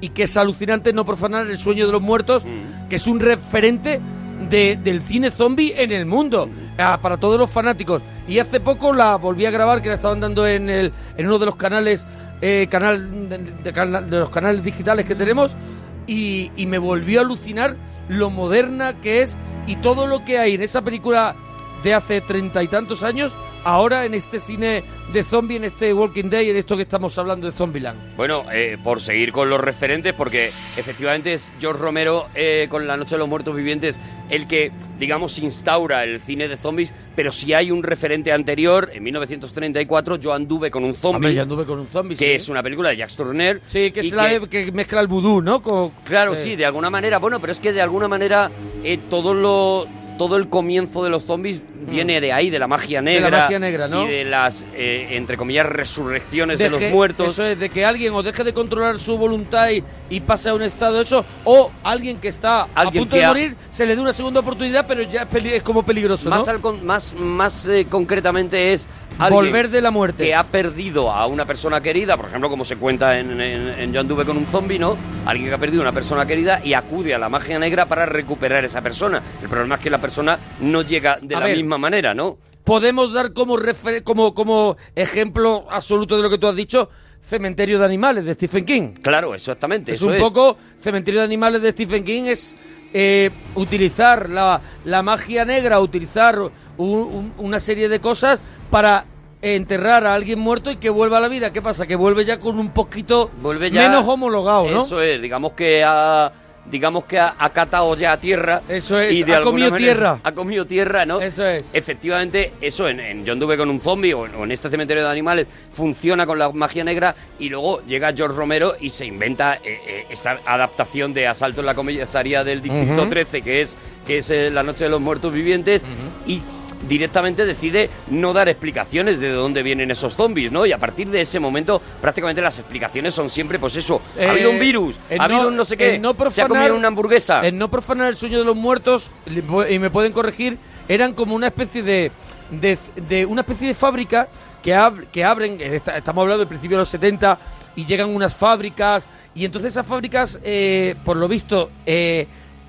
Speaker 2: y que es alucinante no profanar el sueño de los muertos,
Speaker 3: Mm.
Speaker 2: que es un referente de- del cine zombie en el mundo, ah, para todos los fanáticos. Y hace poco la volví a grabar, que la estaban dando en, el, en uno de los canales, eh, canal, de, de los canales digitales que tenemos, y, y me volvió a alucinar lo moderna que es y todo lo que hay en esa película de hace treinta y tantos años, ahora en este cine de zombie, en este Walking Day, en esto que estamos hablando de Zombieland.
Speaker 3: Bueno, eh, por seguir con los referentes, porque efectivamente es George Romero eh, con La Noche de los Muertos Vivientes el que, digamos, instaura el cine de zombies, pero si hay un referente anterior, en 1934 yo anduve con un zombie,
Speaker 2: Hombre, yo anduve con un zombie,
Speaker 3: que
Speaker 2: sí.
Speaker 3: es una película de Jacques Tourneur.
Speaker 2: Sí, que es la de- que mezcla el vudú, ¿no? Con-
Speaker 3: Claro,
Speaker 2: eh,
Speaker 3: sí, de alguna manera. Bueno, pero es que de alguna manera todo lo todo el comienzo de los zombies viene de ahí, de la magia
Speaker 2: Mm. De la
Speaker 3: negra.
Speaker 2: magia negra, ¿no?
Speaker 3: Y de las, eh, entre comillas, resurrecciones de los muertos.
Speaker 2: Eso es, de que alguien o deje de controlar su voluntad y, y pase a un estado de eso, o alguien que está
Speaker 3: Alguien
Speaker 2: a punto de
Speaker 3: ha-
Speaker 2: morir, se le dé una segunda oportunidad, pero ya es, peli- es como peligroso, ¿no?
Speaker 3: Más, al con- más, más eh, concretamente es alguien
Speaker 2: Volver de la muerte.
Speaker 3: que ha perdido a una persona querida, por ejemplo, como se cuenta en, en, en Yo anduve con un zombie, ¿no? Alguien que ha perdido a una persona querida y acude a la magia negra para recuperar esa persona. El problema es que la persona no llega de
Speaker 2: A
Speaker 3: la
Speaker 2: ver.
Speaker 3: misma manera, ¿no?
Speaker 2: Podemos dar como, refer- como, como ejemplo absoluto de lo que tú has dicho, Cementerio de Animales de Stephen King.
Speaker 3: Claro, exactamente.
Speaker 2: Es
Speaker 3: eso
Speaker 2: un poco Cementerio de Animales de Stephen King es eh, utilizar la, la magia negra, utilizar un- un- una serie de cosas para enterrar a alguien muerto y que vuelva a la vida. ¿Qué pasa? Que vuelve ya con un poquito
Speaker 3: Vuelve ya-
Speaker 2: menos homologado, ¿no?
Speaker 3: Eso es, digamos que ha digamos que ha, ha catado ya tierra.
Speaker 2: Eso es,
Speaker 3: y de
Speaker 2: ha comido
Speaker 3: manera-
Speaker 2: tierra.
Speaker 3: Ha comido tierra, ¿no?
Speaker 2: Eso es.
Speaker 3: Efectivamente, eso en, en Yo anduve con un zombie o en, o en este cementerio de animales funciona con la magia negra y luego llega George Romero y se inventa eh, eh, esta adaptación de Asalto en la comisaría del Distrito
Speaker 2: Ujú.
Speaker 3: 13, que es, que es eh, La Noche de los Muertos Vivientes, y directamente decide no dar explicaciones de dónde vienen esos zombies, ¿no? Y a partir de ese momento prácticamente las explicaciones son siempre pues eso,
Speaker 2: Eh,
Speaker 3: ha habido un virus,
Speaker 2: en
Speaker 3: ha habido un no sé qué, se ha comido una hamburguesa.
Speaker 2: En no profanar el sueño de los muertos, y me pueden corregir, eran como una especie de, de, de una especie de fábrica que, ab- que abren, en esta- estamos hablando del principio de los 70, y llegan unas fábricas, y entonces esas fábricas, eh, por lo visto, eh,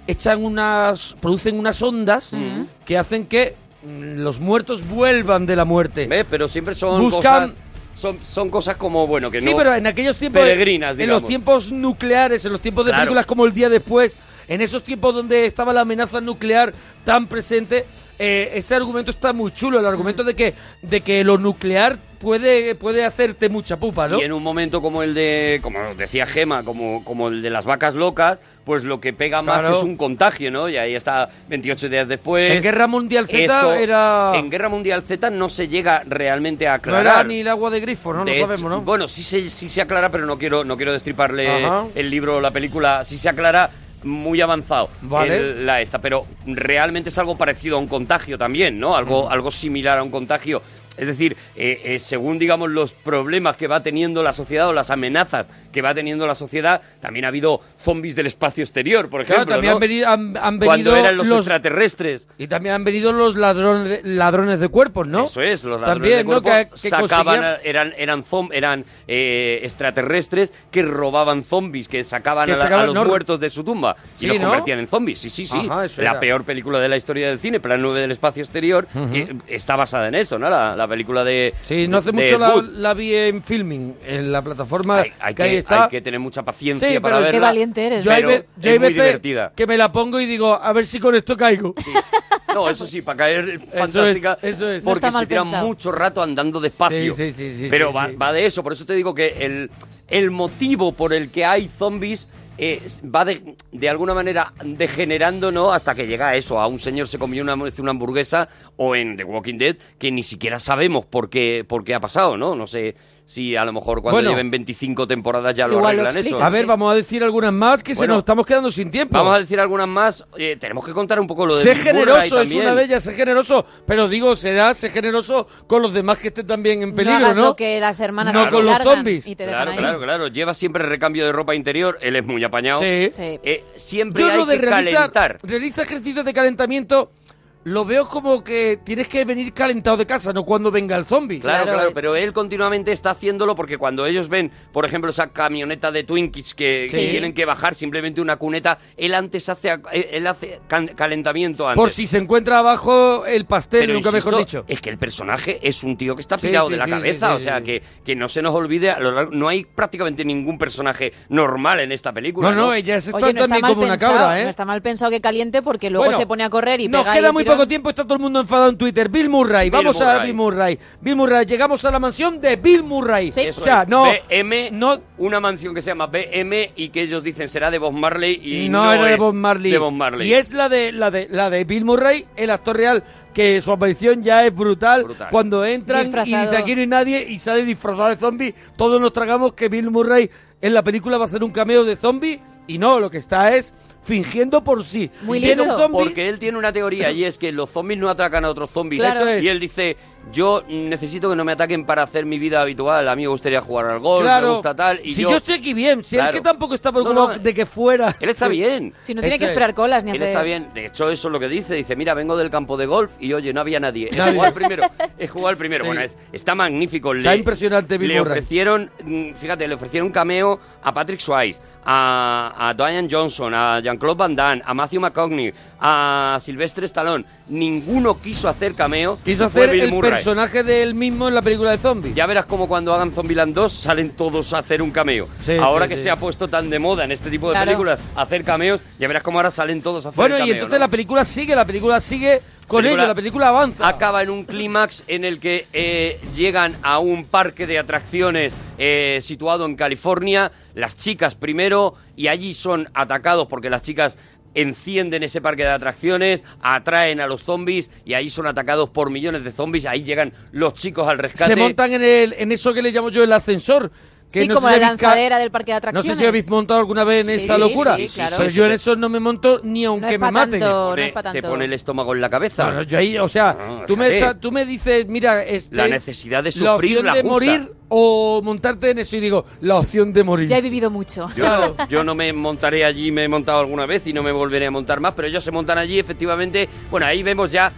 Speaker 2: echan unas, producen unas ondas
Speaker 3: Mm.
Speaker 2: que hacen que los muertos vuelvan de la muerte.
Speaker 3: ¿Ves? Pero siempre son
Speaker 2: Buscan-
Speaker 3: cosas son, son cosas como bueno que
Speaker 2: Sí,
Speaker 3: no
Speaker 2: pero en aquellos tiempos.
Speaker 3: peregrinas,
Speaker 2: En
Speaker 3: digamos.
Speaker 2: los tiempos nucleares, en los tiempos de
Speaker 3: Claro.
Speaker 2: películas como El Día Después, en esos tiempos donde estaba la amenaza nuclear tan presente, eh, ese argumento está muy chulo. El argumento de que, de que lo nuclear puede, puede hacerte mucha pupa, ¿no?
Speaker 3: Y en un momento como el de, como decía Gema, como, como el de las vacas locas, pues lo que pega más
Speaker 2: Claro.
Speaker 3: es un contagio, ¿no? Y ahí está 28 días después.
Speaker 2: En Guerra Mundial Z
Speaker 3: Esto-
Speaker 2: era.
Speaker 3: En Guerra Mundial Z no se llega realmente a
Speaker 2: no
Speaker 3: aclarar.
Speaker 2: era ni el agua de grifo, ¿no?
Speaker 3: De
Speaker 2: Lo
Speaker 3: hecho,
Speaker 2: sabemos, ¿no?
Speaker 3: Bueno, sí se, sí se aclara, pero no quiero, no quiero destriparle
Speaker 2: Ajá.
Speaker 3: el libro o la película. Sí se aclara muy avanzado
Speaker 2: Vale.
Speaker 3: el- la esta, pero realmente es algo parecido a un contagio también, ¿no? Algo, algo similar a un contagio. Es decir, eh, eh, según digamos los problemas que va teniendo la sociedad o las amenazas que va teniendo la sociedad, también ha habido zombies del espacio exterior, por
Speaker 2: Claro,
Speaker 3: ejemplo.
Speaker 2: también
Speaker 3: ¿no?
Speaker 2: han venido, han, han
Speaker 3: Cuando eran los,
Speaker 2: los
Speaker 3: extraterrestres.
Speaker 2: y también han venido los ladrones de, ladrones de cuerpos, ¿no?
Speaker 3: Eso es, los ladrones
Speaker 2: También,
Speaker 3: de
Speaker 2: ¿no?
Speaker 3: cuerpo
Speaker 2: Que- que
Speaker 3: sacaban,
Speaker 2: conseguían-
Speaker 3: a- eran eran zom- eran eh, extraterrestres que robaban zombies, que sacaban,
Speaker 2: Que
Speaker 3: a, la- a los
Speaker 2: no,
Speaker 3: muertos de su tumba
Speaker 2: Sí,
Speaker 3: y los
Speaker 2: ¿no?
Speaker 3: convertían en zombies. Sí, sí, sí.
Speaker 2: Ajá,
Speaker 3: la
Speaker 2: era.
Speaker 3: peor película de la historia del cine, Plan 9 del espacio exterior, eh, está basada en eso, ¿no? La, la película de
Speaker 2: Sí, no hace
Speaker 3: de
Speaker 2: mucho la, la vi en filming, en la plataforma
Speaker 3: Hay, hay
Speaker 2: que,
Speaker 3: que,
Speaker 2: ahí está.
Speaker 3: hay que tener mucha paciencia
Speaker 2: Sí,
Speaker 3: para
Speaker 2: pero-
Speaker 3: verla.
Speaker 1: Qué valiente eres.
Speaker 2: yo hay,
Speaker 3: pero
Speaker 2: ve- yo hay
Speaker 3: es muy
Speaker 2: veces
Speaker 3: divertida.
Speaker 2: que me la pongo y digo, a ver si con esto caigo.
Speaker 3: No, eso sí, para caer fantástica.
Speaker 2: eso es. No
Speaker 3: Porque
Speaker 1: está mal
Speaker 3: se tiran mucho rato andando despacio.
Speaker 2: Sí, sí, sí, sí,
Speaker 3: Pero
Speaker 2: sí,
Speaker 3: va,
Speaker 2: sí.
Speaker 3: va de eso, por eso te digo que el, el motivo por el que hay zombies eh, va de, de alguna manera degenerando, ¿no? Hasta que llega a eso, a un señor se comió una, una hamburguesa o en The Walking Dead que ni siquiera sabemos por qué, por qué ha pasado, ¿no? No sé si a lo mejor cuando
Speaker 2: Bueno.
Speaker 3: lleven 25 temporadas ya lo arreglan eso.
Speaker 2: A ver,
Speaker 1: sí.
Speaker 2: vamos a decir algunas más que se nos estamos quedando sin tiempo.
Speaker 3: Vamos a decir algunas más. Eh, tenemos que contar un poco lo de
Speaker 2: Sé generoso, es una de ellas, sé generoso, pero digo, será sé generoso con los demás que estén también en peligro,
Speaker 1: no hagas
Speaker 2: ¿no?
Speaker 1: lo que las hermanas
Speaker 2: No con los zombies.
Speaker 1: y te dejan
Speaker 3: Claro,
Speaker 1: ahí.
Speaker 3: claro, claro. Lleva siempre recambio de ropa interior. Él es muy apañado.
Speaker 2: Sí.
Speaker 1: Sí.
Speaker 3: Eh, siempre
Speaker 2: Yo
Speaker 3: hay
Speaker 2: lo de
Speaker 3: que
Speaker 2: realizar,
Speaker 3: calentar.
Speaker 2: realiza ejercicios de calentamiento, lo veo como que tienes que venir calentado de casa, no cuando venga el zombie.
Speaker 3: Claro,
Speaker 1: Claro,
Speaker 3: claro,
Speaker 1: eh.
Speaker 3: pero él continuamente está haciéndolo porque cuando ellos ven, por ejemplo, esa camioneta de Twinkies que, que
Speaker 1: Sí.
Speaker 3: tienen que bajar simplemente una cuneta, él antes hace, eh, él hace calentamiento antes.
Speaker 2: Por si se encuentra abajo el pastel,
Speaker 3: Pero
Speaker 2: nunca
Speaker 3: insisto,
Speaker 2: mejor dicho.
Speaker 3: Es que el personaje es un tío que está
Speaker 2: Sí,
Speaker 3: pirado
Speaker 2: sí,
Speaker 3: de la
Speaker 2: sí,
Speaker 3: cabeza.
Speaker 2: sí,
Speaker 3: o
Speaker 2: sí,
Speaker 3: sea,
Speaker 2: sí.
Speaker 3: Que, que no se nos olvide, a lo largo- no hay prácticamente ningún personaje normal en esta película.
Speaker 2: No, no, ella es
Speaker 1: Oye, no
Speaker 2: también
Speaker 1: mal
Speaker 2: como una
Speaker 1: pensado,
Speaker 2: cabra, ¿eh?
Speaker 1: no está mal pensado que caliente porque luego
Speaker 2: Bueno,
Speaker 1: se pone a correr y
Speaker 2: Nos
Speaker 1: pega
Speaker 2: queda muy. Poco tiempo, está todo el mundo enfadado en Twitter. Bill Murray,
Speaker 3: Bill
Speaker 2: vamos a. Bill Murray. Bill Murray, llegamos a la mansión de Bill Murray.
Speaker 1: Sí.
Speaker 2: O sea, no,
Speaker 3: BM,
Speaker 2: no,
Speaker 3: una mansión que se llama BM y que ellos dicen será de Bob Marley y
Speaker 2: no,
Speaker 3: no,
Speaker 2: era de Bob Marley.
Speaker 3: de Bob Marley.
Speaker 2: Y es la de la de la de Bill Murray, el actor real, que su aparición ya es brutal.
Speaker 3: Brutal.
Speaker 2: Cuando entran y dice aquí no hay nadie y sale disfrazado de zombie, todos nos tragamos que Bill Murray en la película va a hacer un cameo de zombie y no, lo que está es fingiendo por sí.
Speaker 1: Muy listo.
Speaker 2: un zombie-
Speaker 3: Porque él tiene una teoría y es que los zombies no atacan a otros zombies.
Speaker 1: Claro.
Speaker 2: Eso es.
Speaker 3: Y él dice, yo necesito que no me ataquen para hacer mi vida habitual. A mí me gustaría jugar al golf,
Speaker 2: Claro.
Speaker 3: me gusta tal. Y
Speaker 2: si
Speaker 3: yo,
Speaker 2: yo, estoy aquí bien, si
Speaker 3: Claro.
Speaker 2: es que tampoco está
Speaker 3: No,
Speaker 2: preocupado
Speaker 3: no,
Speaker 2: de que fuera.
Speaker 3: Él está bien.
Speaker 1: Si no tiene
Speaker 2: Eso
Speaker 1: que
Speaker 2: es.
Speaker 1: esperar colas ni
Speaker 3: Él
Speaker 1: hacer...
Speaker 3: está bien. De hecho, eso es lo que dice. Dice, mira, vengo del campo de golf y oye, no había nadie. He jugado el primero. He jugado el primero.
Speaker 2: Sí.
Speaker 3: Bueno, es- está magnífico.
Speaker 2: Está impresionante Bill
Speaker 3: Le
Speaker 2: Murray.
Speaker 3: ofrecieron, mm, fíjate, le ofrecieron cameo a Patrick Swayze, a, a Dwayne Johnson, a Jean-Claude Van Damme, a Matthew McConaughey, a Sylvester Stallone. Ninguno quiso hacer cameo.
Speaker 2: Quiso hacer
Speaker 3: Bill
Speaker 2: el
Speaker 3: Murray.
Speaker 2: personaje de él mismo en la película de zombies.
Speaker 3: Ya verás como cuando hagan Zombieland 2 salen todos a hacer un cameo.
Speaker 2: Sí,
Speaker 3: ahora
Speaker 2: sí,
Speaker 3: que
Speaker 2: sí.
Speaker 3: se ha puesto tan de moda en este tipo de
Speaker 1: Claro.
Speaker 3: películas hacer cameos, ya verás cómo ahora salen todos a hacer
Speaker 2: Bueno,
Speaker 3: el
Speaker 2: y
Speaker 3: cameo,
Speaker 2: entonces
Speaker 3: ¿no?
Speaker 2: la película sigue, la película sigue con ello, la película avanza.
Speaker 3: acaba en un clímax en el que eh, llegan a un parque de atracciones eh, situado en California, las chicas primero, y allí son atacados porque las chicas encienden ese parque de atracciones, atraen a los zombies y ahí son atacados por millones de zombies, ahí llegan los chicos al rescate.
Speaker 2: Se montan en, el, en eso que le llamo yo el ascensor. Que
Speaker 1: Sí,
Speaker 2: no
Speaker 1: como
Speaker 2: si
Speaker 1: la lanzadera del parque de
Speaker 2: No
Speaker 1: atracciones.
Speaker 2: sé si habéis montado alguna vez en
Speaker 1: Sí,
Speaker 2: esa locura.
Speaker 1: sí, claro.
Speaker 2: Pero yo en eso no me monto ni aunque
Speaker 1: No es
Speaker 2: me maten.
Speaker 1: tanto.
Speaker 3: Pone-
Speaker 1: no es pa'
Speaker 3: te pone el estómago en la cabeza.
Speaker 2: No, no, yo ahí, o sea,
Speaker 3: No,
Speaker 2: tú, me está- tú me dices, mira, este,
Speaker 3: La necesidad de
Speaker 2: la
Speaker 3: sufrir
Speaker 2: opción
Speaker 3: la
Speaker 2: de
Speaker 3: justa.
Speaker 2: morir o montarte en eso y digo, la opción de morir.
Speaker 1: Ya he vivido mucho.
Speaker 3: Yo, yo no me montaré allí, me he montado alguna vez y no me volveré a montar más, pero ellos se montan allí, efectivamente. Bueno, ahí vemos ya,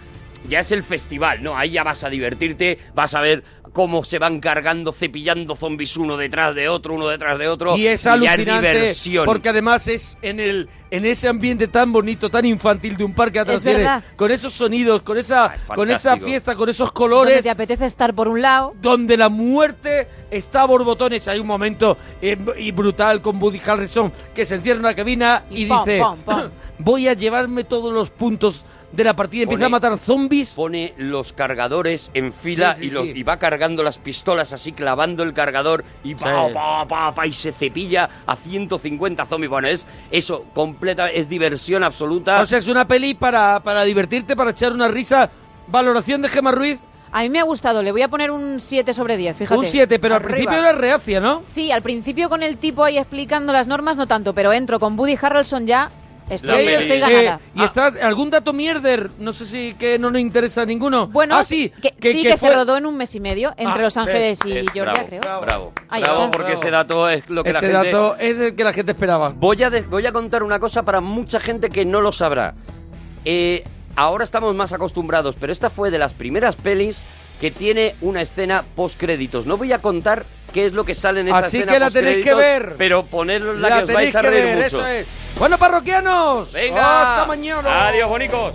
Speaker 3: ya es el festival, ¿no? Ahí ya vas a divertirte, vas a ver cómo se van cargando, cepillando zombies uno detrás de otro, uno detrás de otro.
Speaker 2: Y es alucinante
Speaker 3: diversión.
Speaker 2: porque además es en el en ese ambiente tan bonito, tan infantil de un parque de
Speaker 1: Es
Speaker 2: atracciones,
Speaker 1: verdad.
Speaker 2: con esos sonidos, con esa
Speaker 3: Ay,
Speaker 2: con esa fiesta, con esos
Speaker 1: Donde
Speaker 2: colores,
Speaker 1: te apetece estar por un lado.
Speaker 2: donde la muerte está a borbotones. Hay un momento eh, y brutal con Woody Harrison que se encierra en una cabina y,
Speaker 1: Y pom,
Speaker 2: dice,
Speaker 1: pom, pom.
Speaker 2: voy a llevarme todos los puntos de la partida. Empieza
Speaker 3: Pone-
Speaker 2: a matar zombies.
Speaker 3: Pone los cargadores en fila
Speaker 2: Sí, sí,
Speaker 3: y, lo-
Speaker 2: sí.
Speaker 3: y va cargando las pistolas así, clavando el cargador y pa,
Speaker 2: Sí.
Speaker 3: pa, pa, pa, y se cepilla a 150 zombies. Bueno, es eso, completa, es diversión absoluta.
Speaker 2: O sea, es una peli para, para divertirte, para echar una risa. Valoración de Gemma Ruiz,
Speaker 1: A mí me ha gustado, le voy a poner un 7 sobre 10, fíjate.
Speaker 2: un 7, pero al
Speaker 1: Arriba.
Speaker 2: principio era reacia, ¿no?
Speaker 1: Sí, al principio con el tipo ahí explicando las normas no tanto, pero entro con Woody Harrelson ya Estoy, estoy
Speaker 2: Eh,
Speaker 1: ganada.
Speaker 2: y está algún dato mierder, no sé si que no nos interesa a ninguno.
Speaker 1: Bueno,
Speaker 2: ah, sí,
Speaker 1: que, sí, que, se
Speaker 2: fue-
Speaker 1: rodó en un mes y medio entre
Speaker 2: Ah,
Speaker 1: Los Ángeles
Speaker 2: ves,
Speaker 1: y
Speaker 3: Es
Speaker 1: Georgia,
Speaker 3: bravo,
Speaker 1: creo.
Speaker 3: Bravo,
Speaker 1: Ahí
Speaker 3: bravo,
Speaker 1: está.
Speaker 3: porque
Speaker 2: Bravo.
Speaker 3: ese dato es lo que
Speaker 2: Ese
Speaker 3: la gente...
Speaker 2: dato es el que la gente esperaba.
Speaker 3: Voy a, de- voy a contar una cosa para mucha gente que no lo sabrá. Eh, ahora estamos más acostumbrados, pero esta fue de las primeras pelis que tiene una escena post créditos. No voy a contar qué es lo que sale en esa
Speaker 2: Así
Speaker 3: escena
Speaker 2: que la tenéis que
Speaker 3: postcréditos,
Speaker 2: ver.
Speaker 3: Pero ponerla
Speaker 2: La
Speaker 3: que os vais
Speaker 2: tenéis
Speaker 3: a
Speaker 2: que
Speaker 3: reír
Speaker 2: ver,
Speaker 3: mucho.
Speaker 2: eso es. Bueno, parroquianos.
Speaker 3: Venga.
Speaker 2: Hasta mañana.
Speaker 3: Adiós, bonicos.